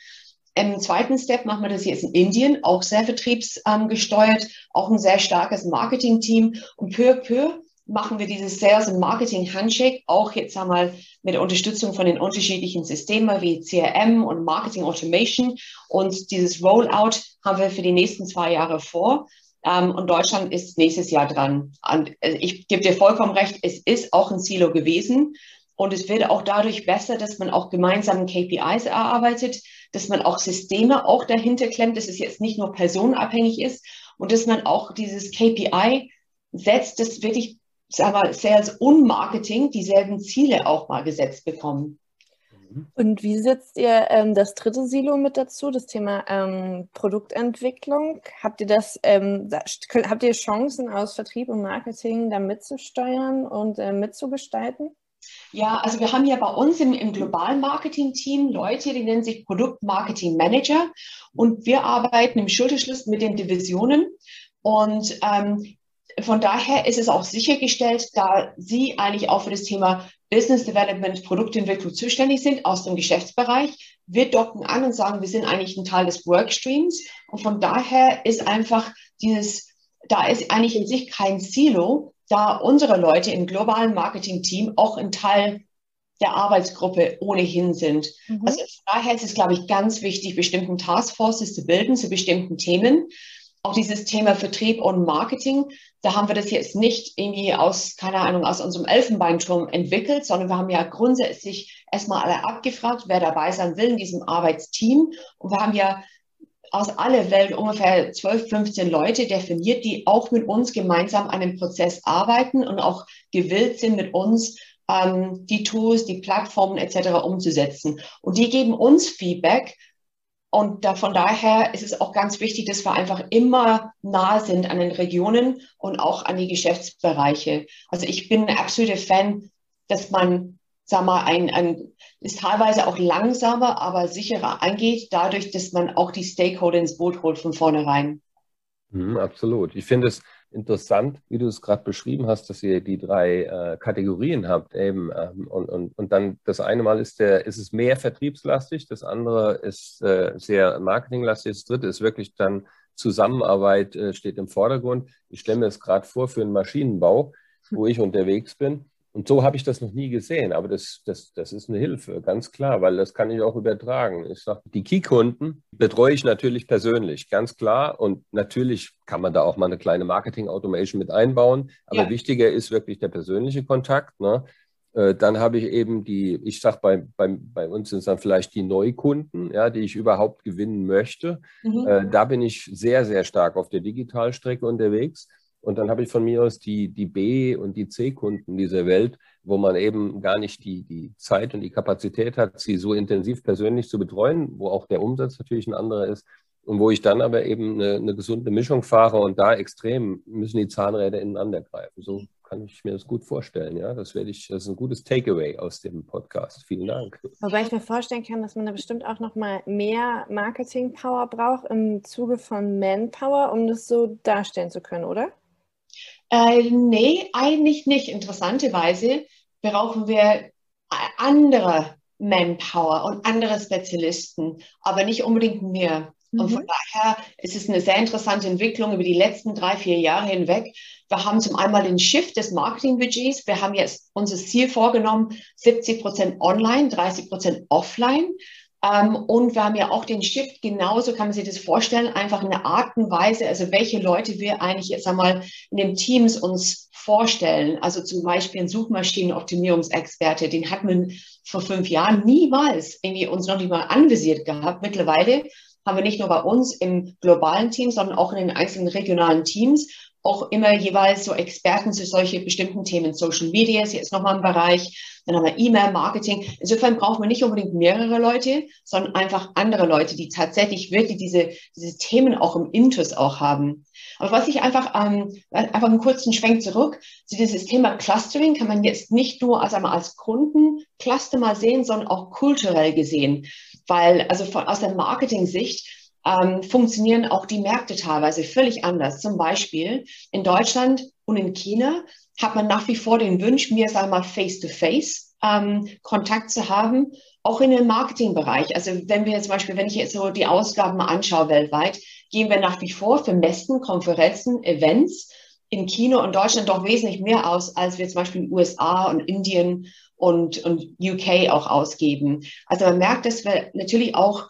Im zweiten Step machen wir das jetzt in Indien, auch sehr vertriebsgesteuert, auch ein sehr starkes Marketing-Team. Und peu à peu machen wir dieses Sales und Marketing Handshake auch jetzt einmal mit der Unterstützung von den unterschiedlichen Systemen wie CRM und Marketing Automation. Und dieses Rollout haben wir für die nächsten zwei Jahre vor. Ähm, und Deutschland ist nächstes Jahr dran. Und äh, ich gebe dir vollkommen recht, es ist auch ein Silo gewesen. Und es wird auch dadurch besser, dass man auch gemeinsam KPIs erarbeitet, dass man auch Systeme auch dahinter klemmt, dass es jetzt nicht nur personenabhängig ist und dass man auch dieses KPI setzt, das wirklich sag mal, Sales und Marketing dieselben Ziele auch mal gesetzt bekommen. Und wie setzt ihr ähm, das dritte Silo mit dazu, das Thema ähm, Produktentwicklung? Habt ihr das, ähm, da, könnt, habt ihr Chancen aus Vertrieb und Marketing da mitzusteuern und äh, mitzugestalten? Ja, also wir haben ja bei uns im, im globalen Marketing-Team Leute, die nennen sich Produkt-Marketing-Manager und wir arbeiten im Schulterschluss mit den Divisionen und ähm, von daher ist es auch sichergestellt, da Sie eigentlich auch für das Thema Business Development, Produktentwicklung zuständig sind aus dem Geschäftsbereich. Wir docken an und sagen, wir sind eigentlich ein Teil des Workstreams. Und von daher ist einfach dieses, da ist eigentlich in sich kein Silo, da unsere Leute im globalen Marketing-Team auch ein Teil der Arbeitsgruppe ohnehin sind. Mhm. Also von daher ist es, glaube ich, ganz wichtig, bestimmten Taskforces zu bilden zu bestimmten Themen auch dieses Thema Vertrieb und Marketing, da haben wir das jetzt nicht irgendwie aus, keine Ahnung, aus unserem Elfenbeinturm entwickelt, sondern wir haben ja grundsätzlich erstmal alle abgefragt, wer dabei sein will in diesem Arbeitsteam. Und wir haben ja aus aller Welt ungefähr 12, 15 Leute definiert, die auch mit uns gemeinsam an dem Prozess arbeiten und auch gewillt sind, mit uns ähm, die Tools, die Plattformen etc. umzusetzen. Und die geben uns Feedback, und da, von daher ist es auch ganz wichtig, dass wir einfach immer nah sind an den Regionen und auch an die Geschäftsbereiche. Also ich bin ein absoluter Fan, dass man, sag mal, ein, ein ist teilweise auch langsamer, aber sicherer angeht, dadurch, dass man auch die Stakeholder ins Boot holt von vornherein. Mhm, absolut. Ich finde es interessant, wie du es gerade beschrieben hast, dass ihr die drei äh, Kategorien habt eben ähm, und, und, und dann das eine Mal ist der ist es mehr vertriebslastig, das andere ist äh, sehr marketinglastig, das dritte ist wirklich dann Zusammenarbeit äh, steht im Vordergrund. Ich stelle mir das gerade vor für einen Maschinenbau, wo ich unterwegs bin Und so habe ich das noch nie gesehen, aber das, das, das ist eine Hilfe, ganz klar, weil das kann ich auch übertragen. Ich sage, die Key-Kunden betreue ich natürlich persönlich, ganz klar. Und natürlich kann man da auch mal eine kleine Marketing-Automation mit einbauen. Aber ja. wichtiger ist wirklich der persönliche Kontakt. Ne? Äh, dann habe ich eben die, ich sage, bei, bei, bei uns sind es dann vielleicht die Neukunden, ja, die ich überhaupt gewinnen möchte. Mhm. Äh, da bin ich sehr, sehr stark auf der Digitalstrecke unterwegs. Und dann habe ich von mir aus die, die B- und die C-Kunden dieser Welt, wo man eben gar nicht die, die Zeit und die Kapazität hat, sie so intensiv persönlich zu betreuen, wo auch der Umsatz natürlich ein anderer ist. Und wo ich dann aber eben eine, eine gesunde Mischung fahre und da extrem müssen die Zahnräder ineinander greifen. So kann ich mir das gut vorstellen. Ja, das werde ich, das ist ein gutes Takeaway aus dem Podcast. Vielen Dank. Wobei ich mir vorstellen kann, dass man da bestimmt auch noch mal mehr Marketing-Power braucht im Zuge von Manpower, um das so darstellen zu können, oder? Äh, nee, eigentlich nicht. Interessanterweise brauchen wir andere Manpower und andere Spezialisten, aber nicht unbedingt mehr. Mhm. Und von daher ist es eine sehr interessante Entwicklung über die letzten drei, vier Jahre hinweg. Wir haben zum einen den Shift des Marketingbudgets. Wir haben jetzt unser Ziel vorgenommen, 70 Prozent online, 30 Prozent offline. Ähm, und wir haben ja auch den Shift, genauso kann man sich das vorstellen, einfach eine Art und Weise, also welche Leute wir eigentlich jetzt einmal in den Teams uns vorstellen. Also zum Beispiel ein Suchmaschinenoptimierungsexperte, den hat man vor fünf Jahren niemals irgendwie uns noch nicht mal anvisiert gehabt. Mittlerweile haben wir nicht nur bei uns im globalen Team, sondern auch in den einzelnen regionalen Teams auch immer jeweils so Experten zu solchen bestimmten Themen. Social Media ist jetzt nochmal ein Bereich. Dann haben wir E-Mail, Marketing. Insofern brauchen wir nicht unbedingt mehrere Leute, sondern einfach andere Leute, die tatsächlich wirklich diese, diese Themen auch im Intus auch haben. Aber was ich einfach, ähm, einfach einen kurzen Schwenk zurück, zu dieses Thema Clustering kann man jetzt nicht nur als einmal als Kundencluster mal sehen, sondern auch kulturell gesehen. Weil, also von, aus der Marketing-Sicht, ähm, funktionieren auch die Märkte teilweise völlig anders. Zum Beispiel in Deutschland und in China hat man nach wie vor den Wunsch, mir sagen mal face-to-face ähm, Kontakt zu haben, auch in dem Marketingbereich. Also wenn wir zum Beispiel, wenn ich jetzt so die Ausgaben anschaue weltweit, gehen wir nach wie vor für Messen, Konferenzen, Events in China und Deutschland doch wesentlich mehr aus, als wir zum Beispiel in USA und Indien und, und UK auch ausgeben. Also man merkt, dass wir natürlich auch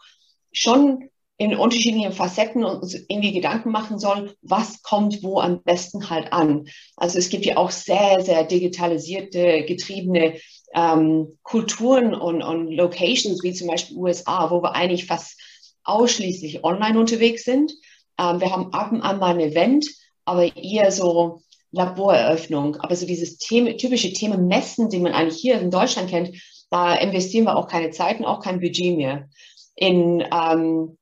schon in unterschiedlichen Facetten uns irgendwie Gedanken machen sollen, was kommt wo am besten halt an. Also es gibt ja auch sehr, sehr digitalisierte, getriebene ähm, Kulturen und, und Locations, wie zum Beispiel USA, wo wir eigentlich fast ausschließlich online unterwegs sind. Ähm, wir haben ab und an mal ein Event, aber eher so Laboreröffnung. Aber so dieses Thema, typische Thema Messen, die man eigentlich hier in Deutschland kennt, da investieren wir auch keine Zeit und auch kein Budget mehr. In ähm,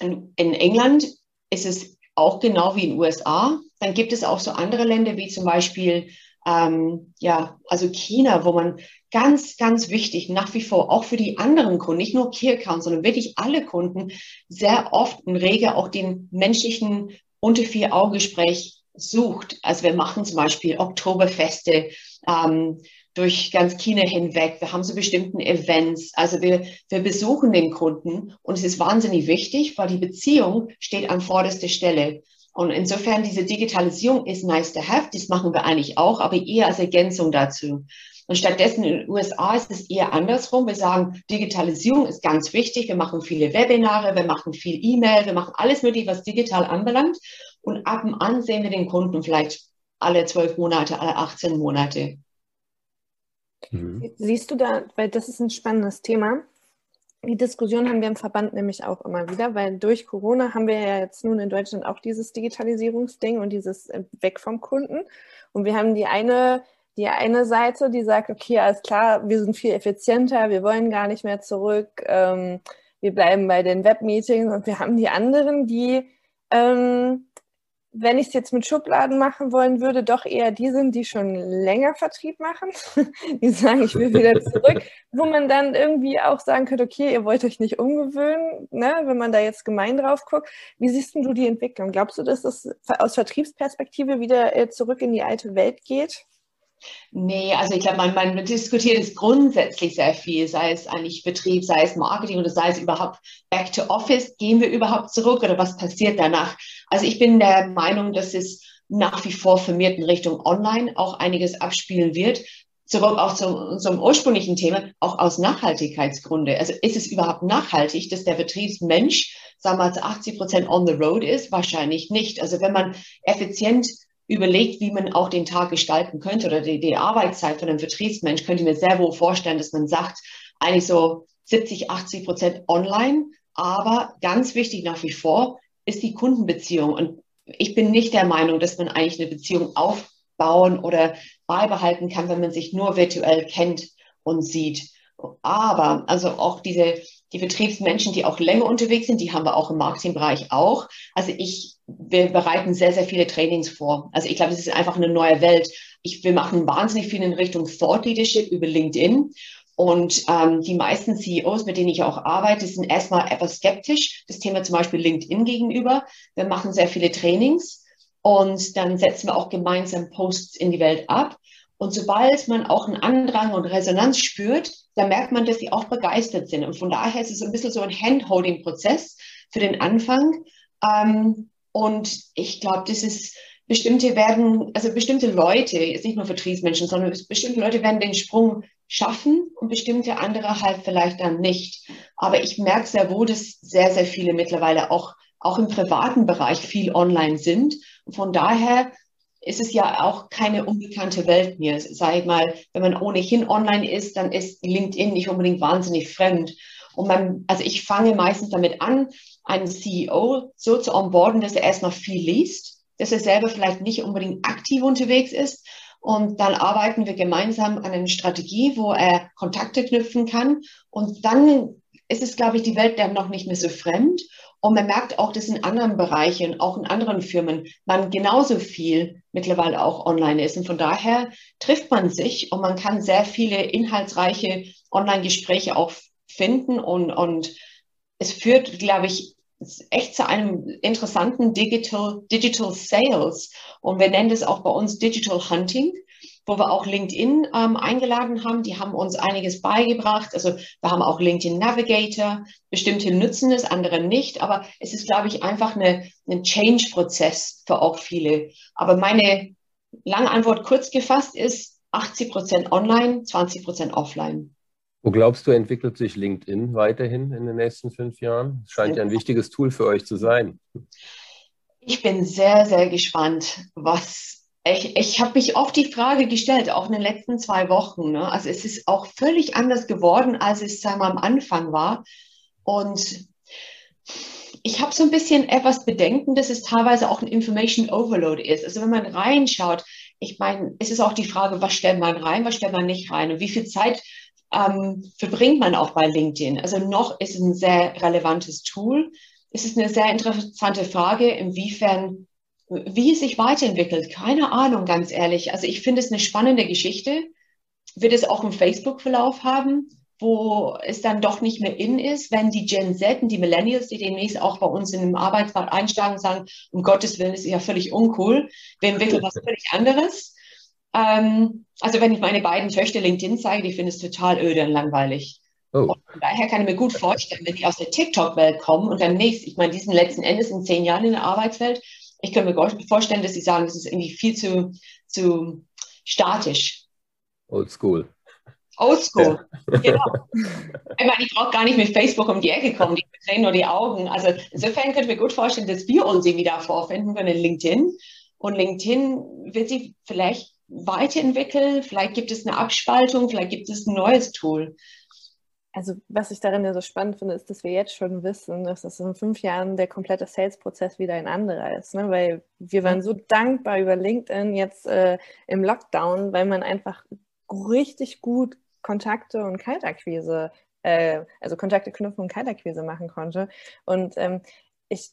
in, in England ist es auch genau wie in den USA. Dann gibt es auch so andere Länder wie zum Beispiel ähm, ja, also China, wo man ganz, ganz wichtig nach wie vor auch für die anderen Kunden, nicht nur Key Accounts, sondern wirklich alle Kunden sehr oft und rege auch den menschlichen unter vier Augen Gespräch sucht. Also wir machen zum Beispiel Oktoberfeste, ähm, durch ganz China hinweg. Wir haben so bestimmten Events. Also wir, wir besuchen den Kunden und es ist wahnsinnig wichtig, weil die Beziehung steht an vorderster Stelle. Und insofern diese Digitalisierung ist nice to have. Das machen wir eigentlich auch, aber eher als Ergänzung dazu. Und stattdessen in den USA ist es eher andersrum. Wir sagen, Digitalisierung ist ganz wichtig. Wir machen viele Webinare, wir machen viel E-Mail, wir machen alles mögliche, was digital anbelangt. Und ab und an sehen wir den Kunden vielleicht alle zwölf Monate, alle 18 Monate. Mhm. Siehst du da, weil das ist ein spannendes Thema. Die Diskussion haben wir im Verband nämlich auch immer wieder, weil durch Corona haben wir ja jetzt nun in Deutschland auch dieses Digitalisierungsding und dieses äh, Weg vom Kunden. Und wir haben die eine, die eine Seite, die sagt, okay, alles klar, wir sind viel effizienter, wir wollen gar nicht mehr zurück, ähm, wir bleiben bei den Webmeetings und wir haben die anderen, die ähm, wenn ich es jetzt mit Schubladen machen wollen würde, doch eher die sind, die schon länger Vertrieb machen. *laughs* die sagen, ich will wieder zurück, wo man dann irgendwie auch sagen könnte, okay, ihr wollt euch nicht umgewöhnen, ne, wenn man da jetzt gemein drauf guckt. Wie siehst du die Entwicklung? Glaubst du, dass das aus Vertriebsperspektive wieder äh, zurück in die alte Welt geht? Nee, also ich glaube, man, man diskutiert es grundsätzlich sehr viel, sei es eigentlich Betrieb, sei es Marketing oder sei es überhaupt Back to Office. Gehen wir überhaupt zurück oder was passiert danach? Also ich bin der Meinung, dass es nach wie vor vermehrt in Richtung Online auch einiges abspielen wird. zurück auch zu unserem ursprünglichen Thema, auch aus Nachhaltigkeitsgründe. Also ist es überhaupt nachhaltig, dass der Vertriebsmensch, sagen wir mal, zu 80 Prozent on the road ist? Wahrscheinlich nicht. Also wenn man effizient überlegt, wie man auch den Tag gestalten könnte oder die, die Arbeitszeit von einem Vertriebsmensch, könnte ich mir sehr wohl vorstellen, dass man sagt, eigentlich so 70, 80 Prozent online. Aber ganz wichtig nach wie vor ist die Kundenbeziehung. Und ich bin nicht der Meinung, dass man eigentlich eine Beziehung aufbauen oder beibehalten kann, wenn man sich nur virtuell kennt und sieht. Aber also auch diese die Vertriebsmenschen, die auch länger unterwegs sind, die haben wir auch im Marketingbereich auch. Also ich, wir bereiten sehr, sehr viele Trainings vor. Also ich glaube, es ist einfach eine neue Welt. Ich, wir machen wahnsinnig viel in Richtung Thought Leadership über LinkedIn. Und ähm, die meisten CEOs, mit denen ich auch arbeite, sind erstmal etwas skeptisch, das Thema zum Beispiel LinkedIn gegenüber. Wir machen sehr viele Trainings und dann setzen wir auch gemeinsam Posts in die Welt ab. Und sobald man auch einen Andrang und Resonanz spürt, dann merkt man, dass sie auch begeistert sind. Und von daher ist es ein bisschen so ein Handholding-Prozess für den Anfang. Ähm, und ich glaube, das ist, bestimmte werden, also bestimmte Leute, jetzt nicht nur Vertriebsmenschen, sondern bestimmte Leute werden den Sprung schaffen und bestimmte andere halt vielleicht dann nicht. Aber ich merke sehr wohl, dass sehr, sehr viele mittlerweile auch, auch im privaten Bereich viel online sind. Und von daher ist es ja auch keine unbekannte Welt. Sag ich mal, wenn man ohnehin online ist, dann ist LinkedIn nicht unbedingt wahnsinnig fremd. Und man, also ich fange meistens damit an, einen CEO so zu onboarden, dass er erstmal viel liest, dass er selber vielleicht nicht unbedingt aktiv unterwegs ist. Und dann arbeiten wir gemeinsam an einer Strategie, wo er Kontakte knüpfen kann. Und dann ist es, glaube ich, die Welt dann noch nicht mehr so fremd. Und man merkt auch, dass in anderen Bereichen, auch in anderen Firmen, man genauso viel mittlerweile auch online ist. Und von daher trifft man sich und man kann sehr viele inhaltsreiche Online-Gespräche auch finden. Und, und es führt, glaube ich, echt zu einem interessanten Digital, Digital Sales. Und wir nennen das auch bei uns Digital Hunting wo wir auch LinkedIn ähm, eingeladen haben. Die haben uns einiges beigebracht. Also wir haben auch LinkedIn Navigator. Bestimmte nutzen es, andere nicht. Aber es ist, glaube ich, einfach eine, ein Change-Prozess für auch viele. Aber meine lange Antwort kurz gefasst ist 80 Prozent online, 20 Prozent offline. Wo glaubst du, entwickelt sich LinkedIn weiterhin in den nächsten fünf Jahren? Es scheint ja ein wichtiges Tool für euch zu sein. Ich bin sehr, sehr gespannt, was ich, ich habe mich oft die Frage gestellt, auch in den letzten zwei Wochen. Ne? Also es ist auch völlig anders geworden, als es sagen wir, am Anfang war. Und ich habe so ein bisschen etwas Bedenken, dass es teilweise auch ein Information Overload ist. Also wenn man reinschaut, ich meine, es ist auch die Frage, was stellt man rein, was stellt man nicht rein und wie viel Zeit ähm, verbringt man auch bei LinkedIn. Also noch ist es ein sehr relevantes Tool. Es ist eine sehr interessante Frage, inwiefern wie es sich weiterentwickelt, keine Ahnung, ganz ehrlich. Also ich finde es eine spannende Geschichte. Wird es auch einen Facebook-Verlauf haben, wo es dann doch nicht mehr in ist, wenn die Gen Z und die Millennials, die demnächst auch bei uns in den Arbeitsmarkt einsteigen, sagen, um Gottes Willen, ist ja völlig uncool. Wir entwickeln was völlig anderes. Ähm, also wenn ich meine beiden Töchter LinkedIn zeige, die finden es total öde und langweilig. Oh. Und von daher kann ich mir gut vorstellen, wenn die aus der TikTok-Welt kommen und dann nächst, ich meine, die sind letzten Endes in zehn Jahren in der Arbeitswelt, ich kann mir vorstellen, dass sie sagen, das ist irgendwie viel zu, zu statisch. Old school. Old school, ja. *laughs* genau. Ich meine, ich brauche gar nicht mit Facebook um die Ecke kommen, die drehen nur die Augen. Also insofern könnte ich mir gut vorstellen, dass wir uns irgendwie da vorfinden können in LinkedIn. Und LinkedIn wird sich vielleicht weiterentwickeln, vielleicht gibt es eine Abspaltung, vielleicht gibt es ein neues Tool also was ich darin ja so spannend finde, ist, dass wir jetzt schon wissen, dass das in fünf Jahren der komplette Sales-Prozess wieder ein anderer ist. Ne? Weil wir waren so dankbar über LinkedIn jetzt äh, im Lockdown, weil man einfach richtig gut Kontakte und Kaltakquise, äh, also Kontakte knüpfen und Kaltakquise machen konnte. Und ähm, ich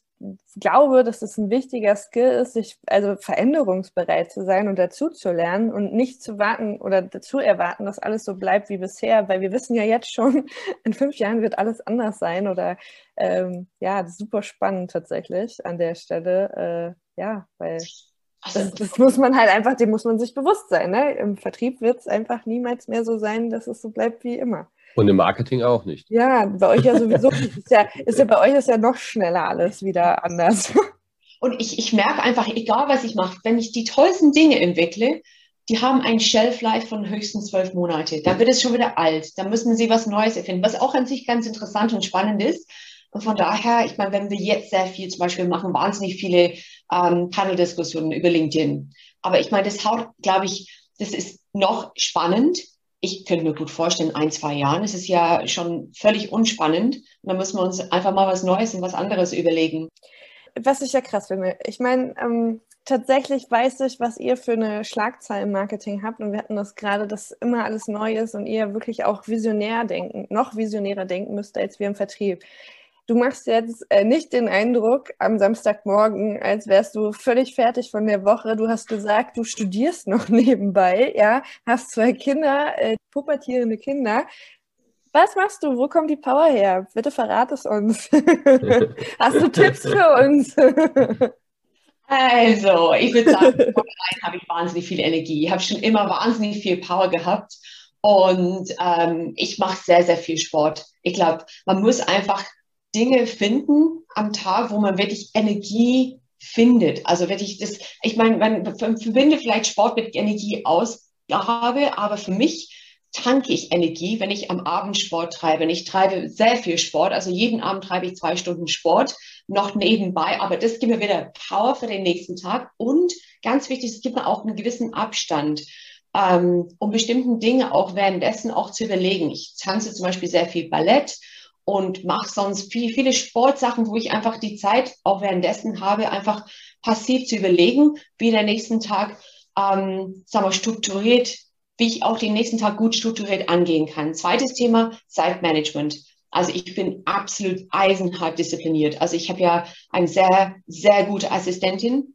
glaube, dass es ein wichtiger Skill ist, sich also veränderungsbereit zu sein und dazu zu lernen und nicht zu warten oder dazu erwarten, dass alles so bleibt wie bisher, weil wir wissen ja jetzt schon, *laughs* in fünf Jahren wird alles anders sein oder ähm, ja, super spannend tatsächlich an der Stelle. Äh, ja, weil das, das, muss man halt einfach, dem muss man sich bewusst sein. Ne? Im Vertrieb wird es einfach niemals mehr so sein, dass es so bleibt wie immer. Und im Marketing auch nicht. Ja, bei euch ja sowieso. Ist ja, ist ja bei euch ist ja noch schneller alles wieder anders. Und ich, ich merke einfach, egal was ich mache, wenn ich die tollsten Dinge entwickle, die haben ein Shelf Life von höchstens zwölf Monate. Dann wird es schon wieder alt. Dann müssen sie was Neues erfinden, was auch an sich ganz interessant und spannend ist. Und von daher, ich meine, wenn wir jetzt sehr viel zum Beispiel machen, wahnsinnig viele ähm, Panel-Diskussionen über LinkedIn. Aber ich meine, das haut, glaube ich, das ist noch spannend. Ich könnte mir gut vorstellen, ein, zwei Jahren ist es ja schon völlig unspannend. Und dann müssen wir uns einfach mal was Neues und was anderes überlegen. Was ich ja krass finde. Ich meine, ähm, tatsächlich weiß ich, was ihr für eine Schlagzahl im Marketing habt. Und wir hatten das gerade, dass immer alles neu ist und ihr wirklich auch visionär denken, noch visionärer denken müsst als wir im Vertrieb. Du machst jetzt äh, nicht den Eindruck am Samstagmorgen, als wärst du völlig fertig von der Woche. Du hast gesagt, du studierst noch *laughs* nebenbei, ja, hast zwei Kinder, äh, pubertierende Kinder. Was machst du? Wo kommt die Power her? Bitte verrat es uns. *laughs* hast du Tipps für uns? Also, ich würde sagen, vornherein habe ich wahnsinnig viel Energie. Ich habe schon immer wahnsinnig viel Power gehabt und ähm, ich mache sehr, sehr viel Sport. Ich glaube, man muss einfach Dinge finden am Tag, wo man wirklich Energie findet. Also wirklich das, ich meine, man verbinde vielleicht Sport mit Energieausgabe, aber für mich tanke ich Energie, wenn ich am Abend Sport treibe. Und ich treibe sehr viel Sport. Also jeden Abend treibe ich zwei Stunden Sport noch nebenbei. Aber das gibt mir wieder Power für den nächsten Tag. Und ganz wichtig, es gibt mir auch einen gewissen Abstand, ähm, um bestimmten Dinge auch währenddessen auch zu überlegen. Ich tanze zum Beispiel sehr viel Ballett und mache sonst viel, viele Sportsachen, wo ich einfach die Zeit auch währenddessen habe, einfach passiv zu überlegen, wie der nächsten Tag, ähm, sagen wir, strukturiert wie ich auch den nächsten Tag gut strukturiert angehen kann. Zweites Thema, Zeitmanagement. Also ich bin absolut eisenhart diszipliniert. Also ich habe ja eine sehr, sehr gute Assistentin,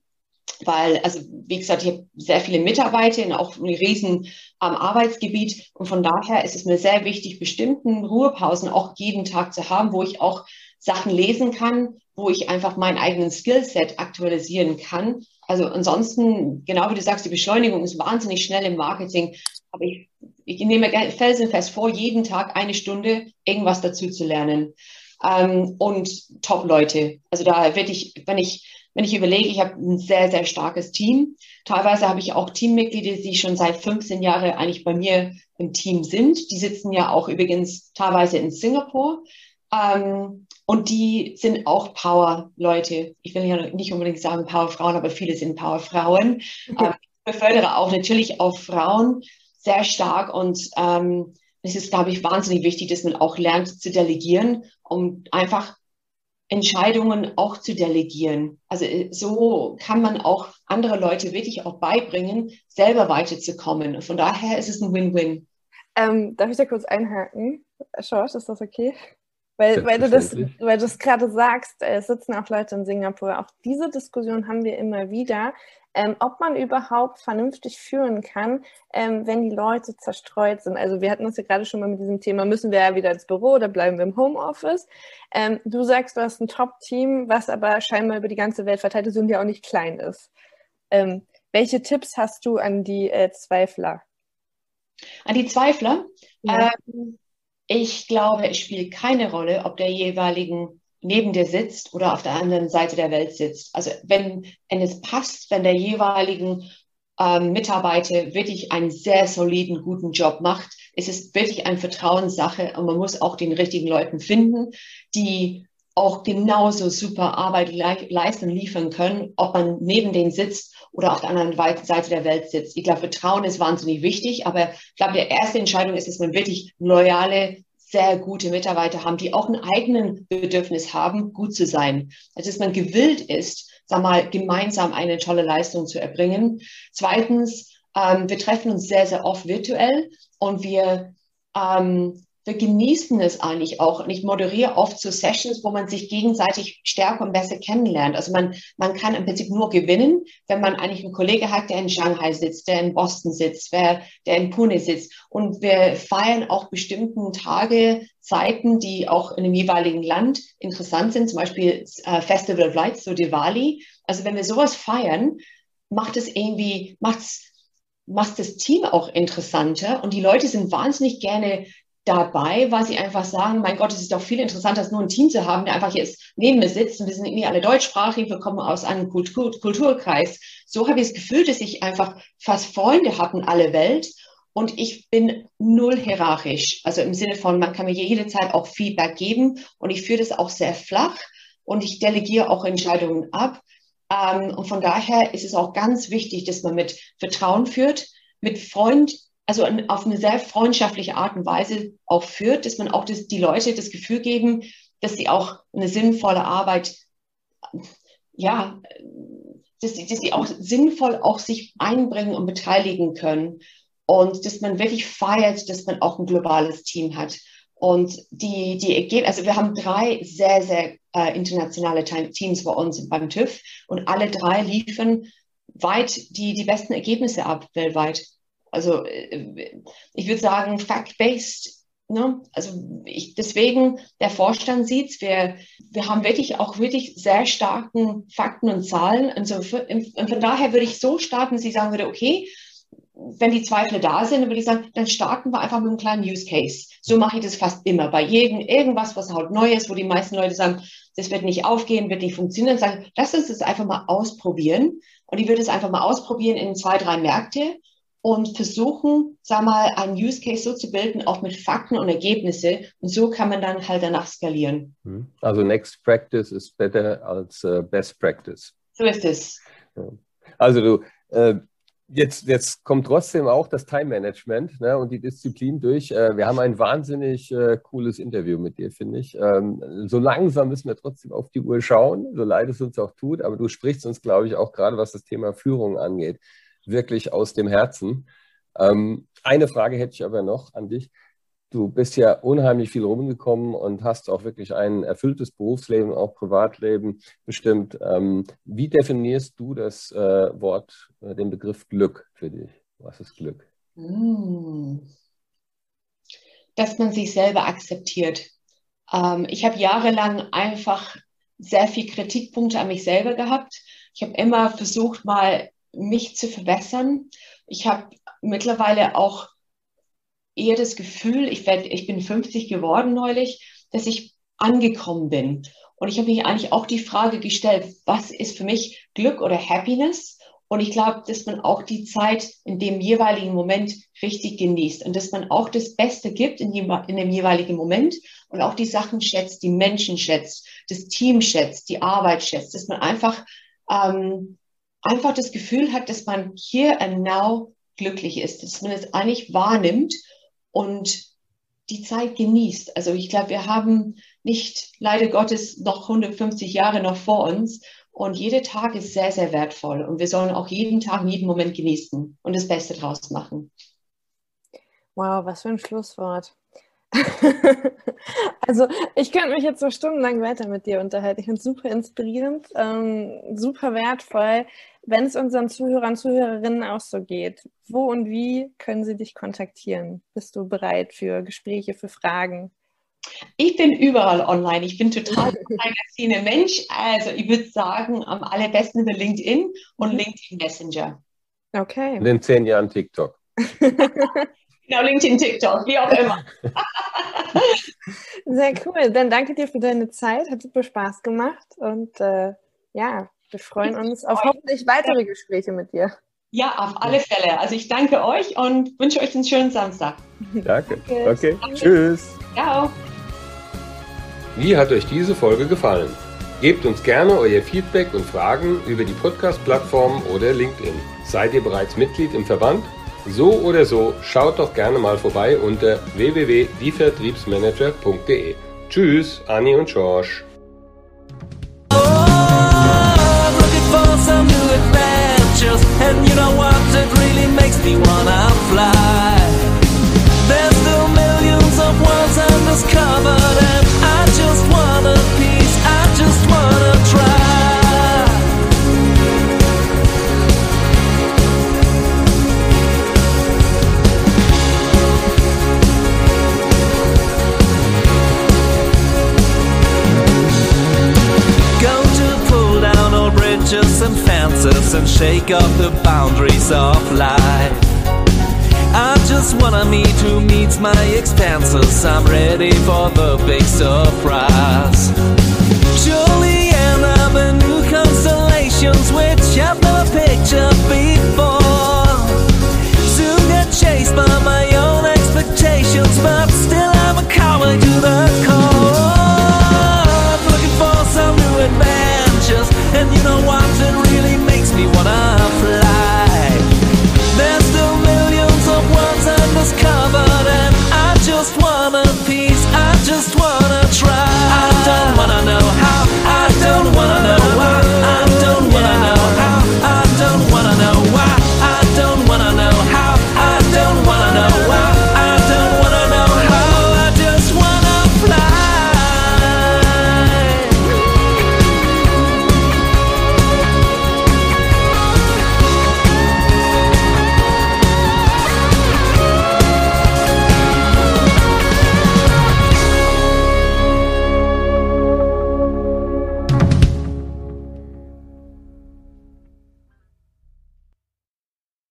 weil, also wie gesagt, ich habe sehr viele Mitarbeiter und auch ein riesen ähm, Arbeitsgebiet. Und von daher ist es mir sehr wichtig, bestimmten Ruhepausen auch jeden Tag zu haben, wo ich auch Sachen lesen kann, wo ich einfach meinen eigenen Skillset aktualisieren kann. Also ansonsten, genau wie du sagst, die Beschleunigung ist wahnsinnig schnell im Marketing. Aber ich, ich nehme felsenfest vor, jeden Tag eine Stunde irgendwas dazu zu lernen. Ähm, und Top-Leute. Also da werde ich, wenn ich, wenn ich überlege, ich habe ein sehr, sehr starkes Team. Teilweise habe ich auch Teammitglieder, die schon seit 15 Jahren eigentlich bei mir im Team sind. Die sitzen ja auch übrigens teilweise in Singapur. Ähm, und die sind auch Power-Leute. Ich will ja nicht unbedingt sagen Power-Frauen, aber viele sind Power-Frauen. Ähm, ich befördere auch natürlich auch Frauen sehr stark und ähm, es ist, glaube ich, wahnsinnig wichtig, dass man auch lernt zu delegieren, um einfach Entscheidungen auch zu delegieren. Also äh, so kann man auch andere Leute wirklich auch beibringen, selber weiterzukommen. Von daher ist es ein Win-Win. Ähm, darf ich da kurz einhaken? Schorsch, ist das okay? Weil, weil du das, weil du es gerade sagst, es sitzen auch Leute in Singapur. Auch diese Diskussion haben wir immer wieder, ähm, ob man überhaupt vernünftig führen kann, ähm, wenn die Leute zerstreut sind. Also wir hatten uns ja gerade schon mal mit diesem Thema, müssen wir ja wieder ins Büro oder bleiben wir im Homeoffice? Ähm, du sagst, du hast ein Top-Team, was aber scheinbar über die ganze Welt verteilt ist und ja auch nicht klein ist. Ähm, welche Tipps hast du an die äh, Zweifler? An die Zweifler? Ja. Ähm, ich glaube, es spielt keine Rolle, ob der jeweiligen neben dir sitzt oder auf der anderen Seite der Welt sitzt. Also wenn, wenn es passt, wenn der jeweiligen ähm, Mitarbeiter wirklich einen sehr soliden, guten Job macht, ist es wirklich eine Vertrauenssache und man muss auch den richtigen Leuten finden, die auch genauso super Arbeit le leisten, liefern können, ob man neben denen sitzt oder auf der anderen Seite der Welt sitzt. Ich glaube, Vertrauen ist wahnsinnig wichtig, aber ich glaube, die erste Entscheidung ist, dass man wirklich loyale, sehr gute Mitarbeiter haben, die auch ein eigenen Bedürfnis haben, gut zu sein. Also, dass man gewillt ist, sag mal, gemeinsam eine tolle Leistung zu erbringen. Zweitens, ähm, wir treffen uns sehr, sehr oft virtuell und wir ähm, wir genießen es eigentlich auch. Und ich moderiere oft so Sessions, wo man sich gegenseitig stärker und besser kennenlernt. Also man, man kann im Prinzip nur gewinnen, wenn man eigentlich einen Kollege hat, der in Shanghai sitzt, der in Boston sitzt, wer, der in Pune sitzt. Und wir feiern auch bestimmten Tage, Zeiten, die auch in dem jeweiligen Land interessant sind, zum Beispiel äh, Festival of Lights, so Diwali. Also wenn wir sowas feiern, macht es irgendwie, macht's macht das Team auch interessanter und die Leute sind wahnsinnig gerne dabei, weil sie einfach sagen, mein Gott, es ist doch viel interessanter, als nur ein Team zu haben, der einfach jetzt neben mir sitzt. Wir sind irgendwie alle deutschsprachig, wir kommen aus einem Kultur Kulturkreis. So habe ich das Gefühl, dass ich einfach fast Freunde habe in alle Welt. Und ich bin null hierarchisch. Also im Sinne von, man kann mir jede Zeit auch Feedback geben. Und ich führe das auch sehr flach. Und ich delegiere auch Entscheidungen ab. Ähm, und von daher ist es auch ganz wichtig, dass man mit Vertrauen führt, mit Freund, also auf eine sehr freundschaftliche Art und Weise auch führt, dass man auch das, die Leute das Gefühl geben, dass sie auch eine sinnvolle Arbeit, ja, dass, dass sie auch sinnvoll auch sich einbringen und beteiligen können und dass man wirklich feiert, dass man auch ein globales Team hat. Und die, die Ergebnisse, also wir haben drei sehr, sehr äh, internationale Teams bei uns beim TÜV und alle drei liefern weit die, die besten Ergebnisse ab weltweit. Also äh, ich würde sagen, fact-based. Ne? Also ich, deswegen, der Vorstand sieht es, wir, wir haben wirklich auch wirklich sehr starken Fakten und Zahlen. Und, so, und von daher würde ich so starten, dass ich sagen würde, okay, wenn die Zweifel da sind, dann würde ich sagen, dann starten wir einfach mit einem kleinen Use Case. So mache ich das fast immer. Bei jedem irgendwas, was halt neu ist, wo die meisten Leute sagen, das wird nicht aufgehen, wird nicht funktionieren, sagen, lass uns das einfach mal ausprobieren. Und ich würde es einfach mal ausprobieren in zwei, drei Märkte und versuchen, sag mal, einen Use Case so zu bilden, auch mit Fakten und Ergebnisse. Und so kann man dann halt danach skalieren. Hm. Also Next Practice ist better als uh, Best Practice. So ist es. Also du, äh, Jetzt, jetzt kommt trotzdem auch das Time-Management ne, und die Disziplin durch. Äh, wir haben ein wahnsinnig äh, cooles Interview mit dir, finde ich. Ähm, so langsam müssen wir trotzdem auf die Uhr schauen, so leid es uns auch tut. Aber du sprichst uns, glaube ich, auch gerade was das Thema Führung angeht, wirklich aus dem Herzen. Ähm, eine Frage hätte ich aber noch an dich. Du bist ja unheimlich viel rumgekommen und hast auch wirklich ein erfülltes Berufsleben, auch Privatleben bestimmt. Ähm, wie definierst du das äh, Wort, äh, den Begriff Glück für dich? Was ist Glück? Hm. Dass man sich selber akzeptiert. Ähm, ich habe jahrelang einfach sehr viel Kritikpunkte an mich selber gehabt. Ich habe immer versucht, mal mich zu verbessern. Ich habe mittlerweile auch eher das Gefühl, ich, werd, ich bin 50 geworden neulich, dass ich angekommen bin. Und ich habe mich eigentlich auch die Frage gestellt, was ist für mich Glück oder Happiness? Und ich glaube, dass man auch die Zeit in dem jeweiligen Moment richtig genießt und dass man auch das Beste gibt in, in dem jeweiligen Moment und auch die Sachen schätzt, die Menschen schätzt, das Team schätzt, die Arbeit schätzt, dass man einfach, ähm, einfach das Gefühl hat, dass man hier and now glücklich ist, dass man es eigentlich wahrnimmt und die Zeit genießt. Also ich glaube, wir haben nicht leider Gottes noch 150 Jahre noch vor uns und jeder Tag ist sehr, sehr wertvoll und wir sollen auch jeden Tag, jeden Moment genießen und das Beste draus machen. Wow, was für ein Schlusswort. *laughs* also ich könnte mich jetzt so stundenlang weiter mit dir unterhalten. Ich finde es super inspirierend, ähm, super wertvoll. Wenn es unseren Zuhörern und Zuhörerinnen auch so geht, wo und wie können sie dich kontaktieren? Bist du bereit für Gespräche, für Fragen? Ich bin überall online. Ich bin total ein Mensch. Also ich würde sagen, am allerbesten über LinkedIn und. LinkedIn Messenger. Okay. Und in zehn Jahren TikTok. *laughs* Genau, LinkedIn, TikTok, wie auch immer. Sehr cool. Dann danke dir für deine Zeit. Hat super Spaß gemacht. Und äh, ja, wir freuen uns auf hoffentlich weitere Gespräche mit dir. Ja, auf alle Fälle. Also ich danke euch und wünsche euch einen schönen Samstag. *laughs* Danke. Okay. okay. Danke. Tschüss. Ciao. Wie hat euch diese Folge gefallen? Gebt uns gerne euer Feedback und Fragen über die Podcast-Plattform oder LinkedIn. Seid ihr bereits Mitglied im Verband? So oder so, schaut doch gerne mal vorbei unter www.dievertriebsmanager.de. Tschüss, Anni und George. And you know what, it really makes me wanna fly break of the boundaries of life. I just wanna meet who meets my expenses. I'm ready for the big surprise. Surely end up in new constellations, which I've never pictured before. Soon get chased by my own expectations, but still I'm a coward to the core. Looking for some new adventures, and you know what me what I feel.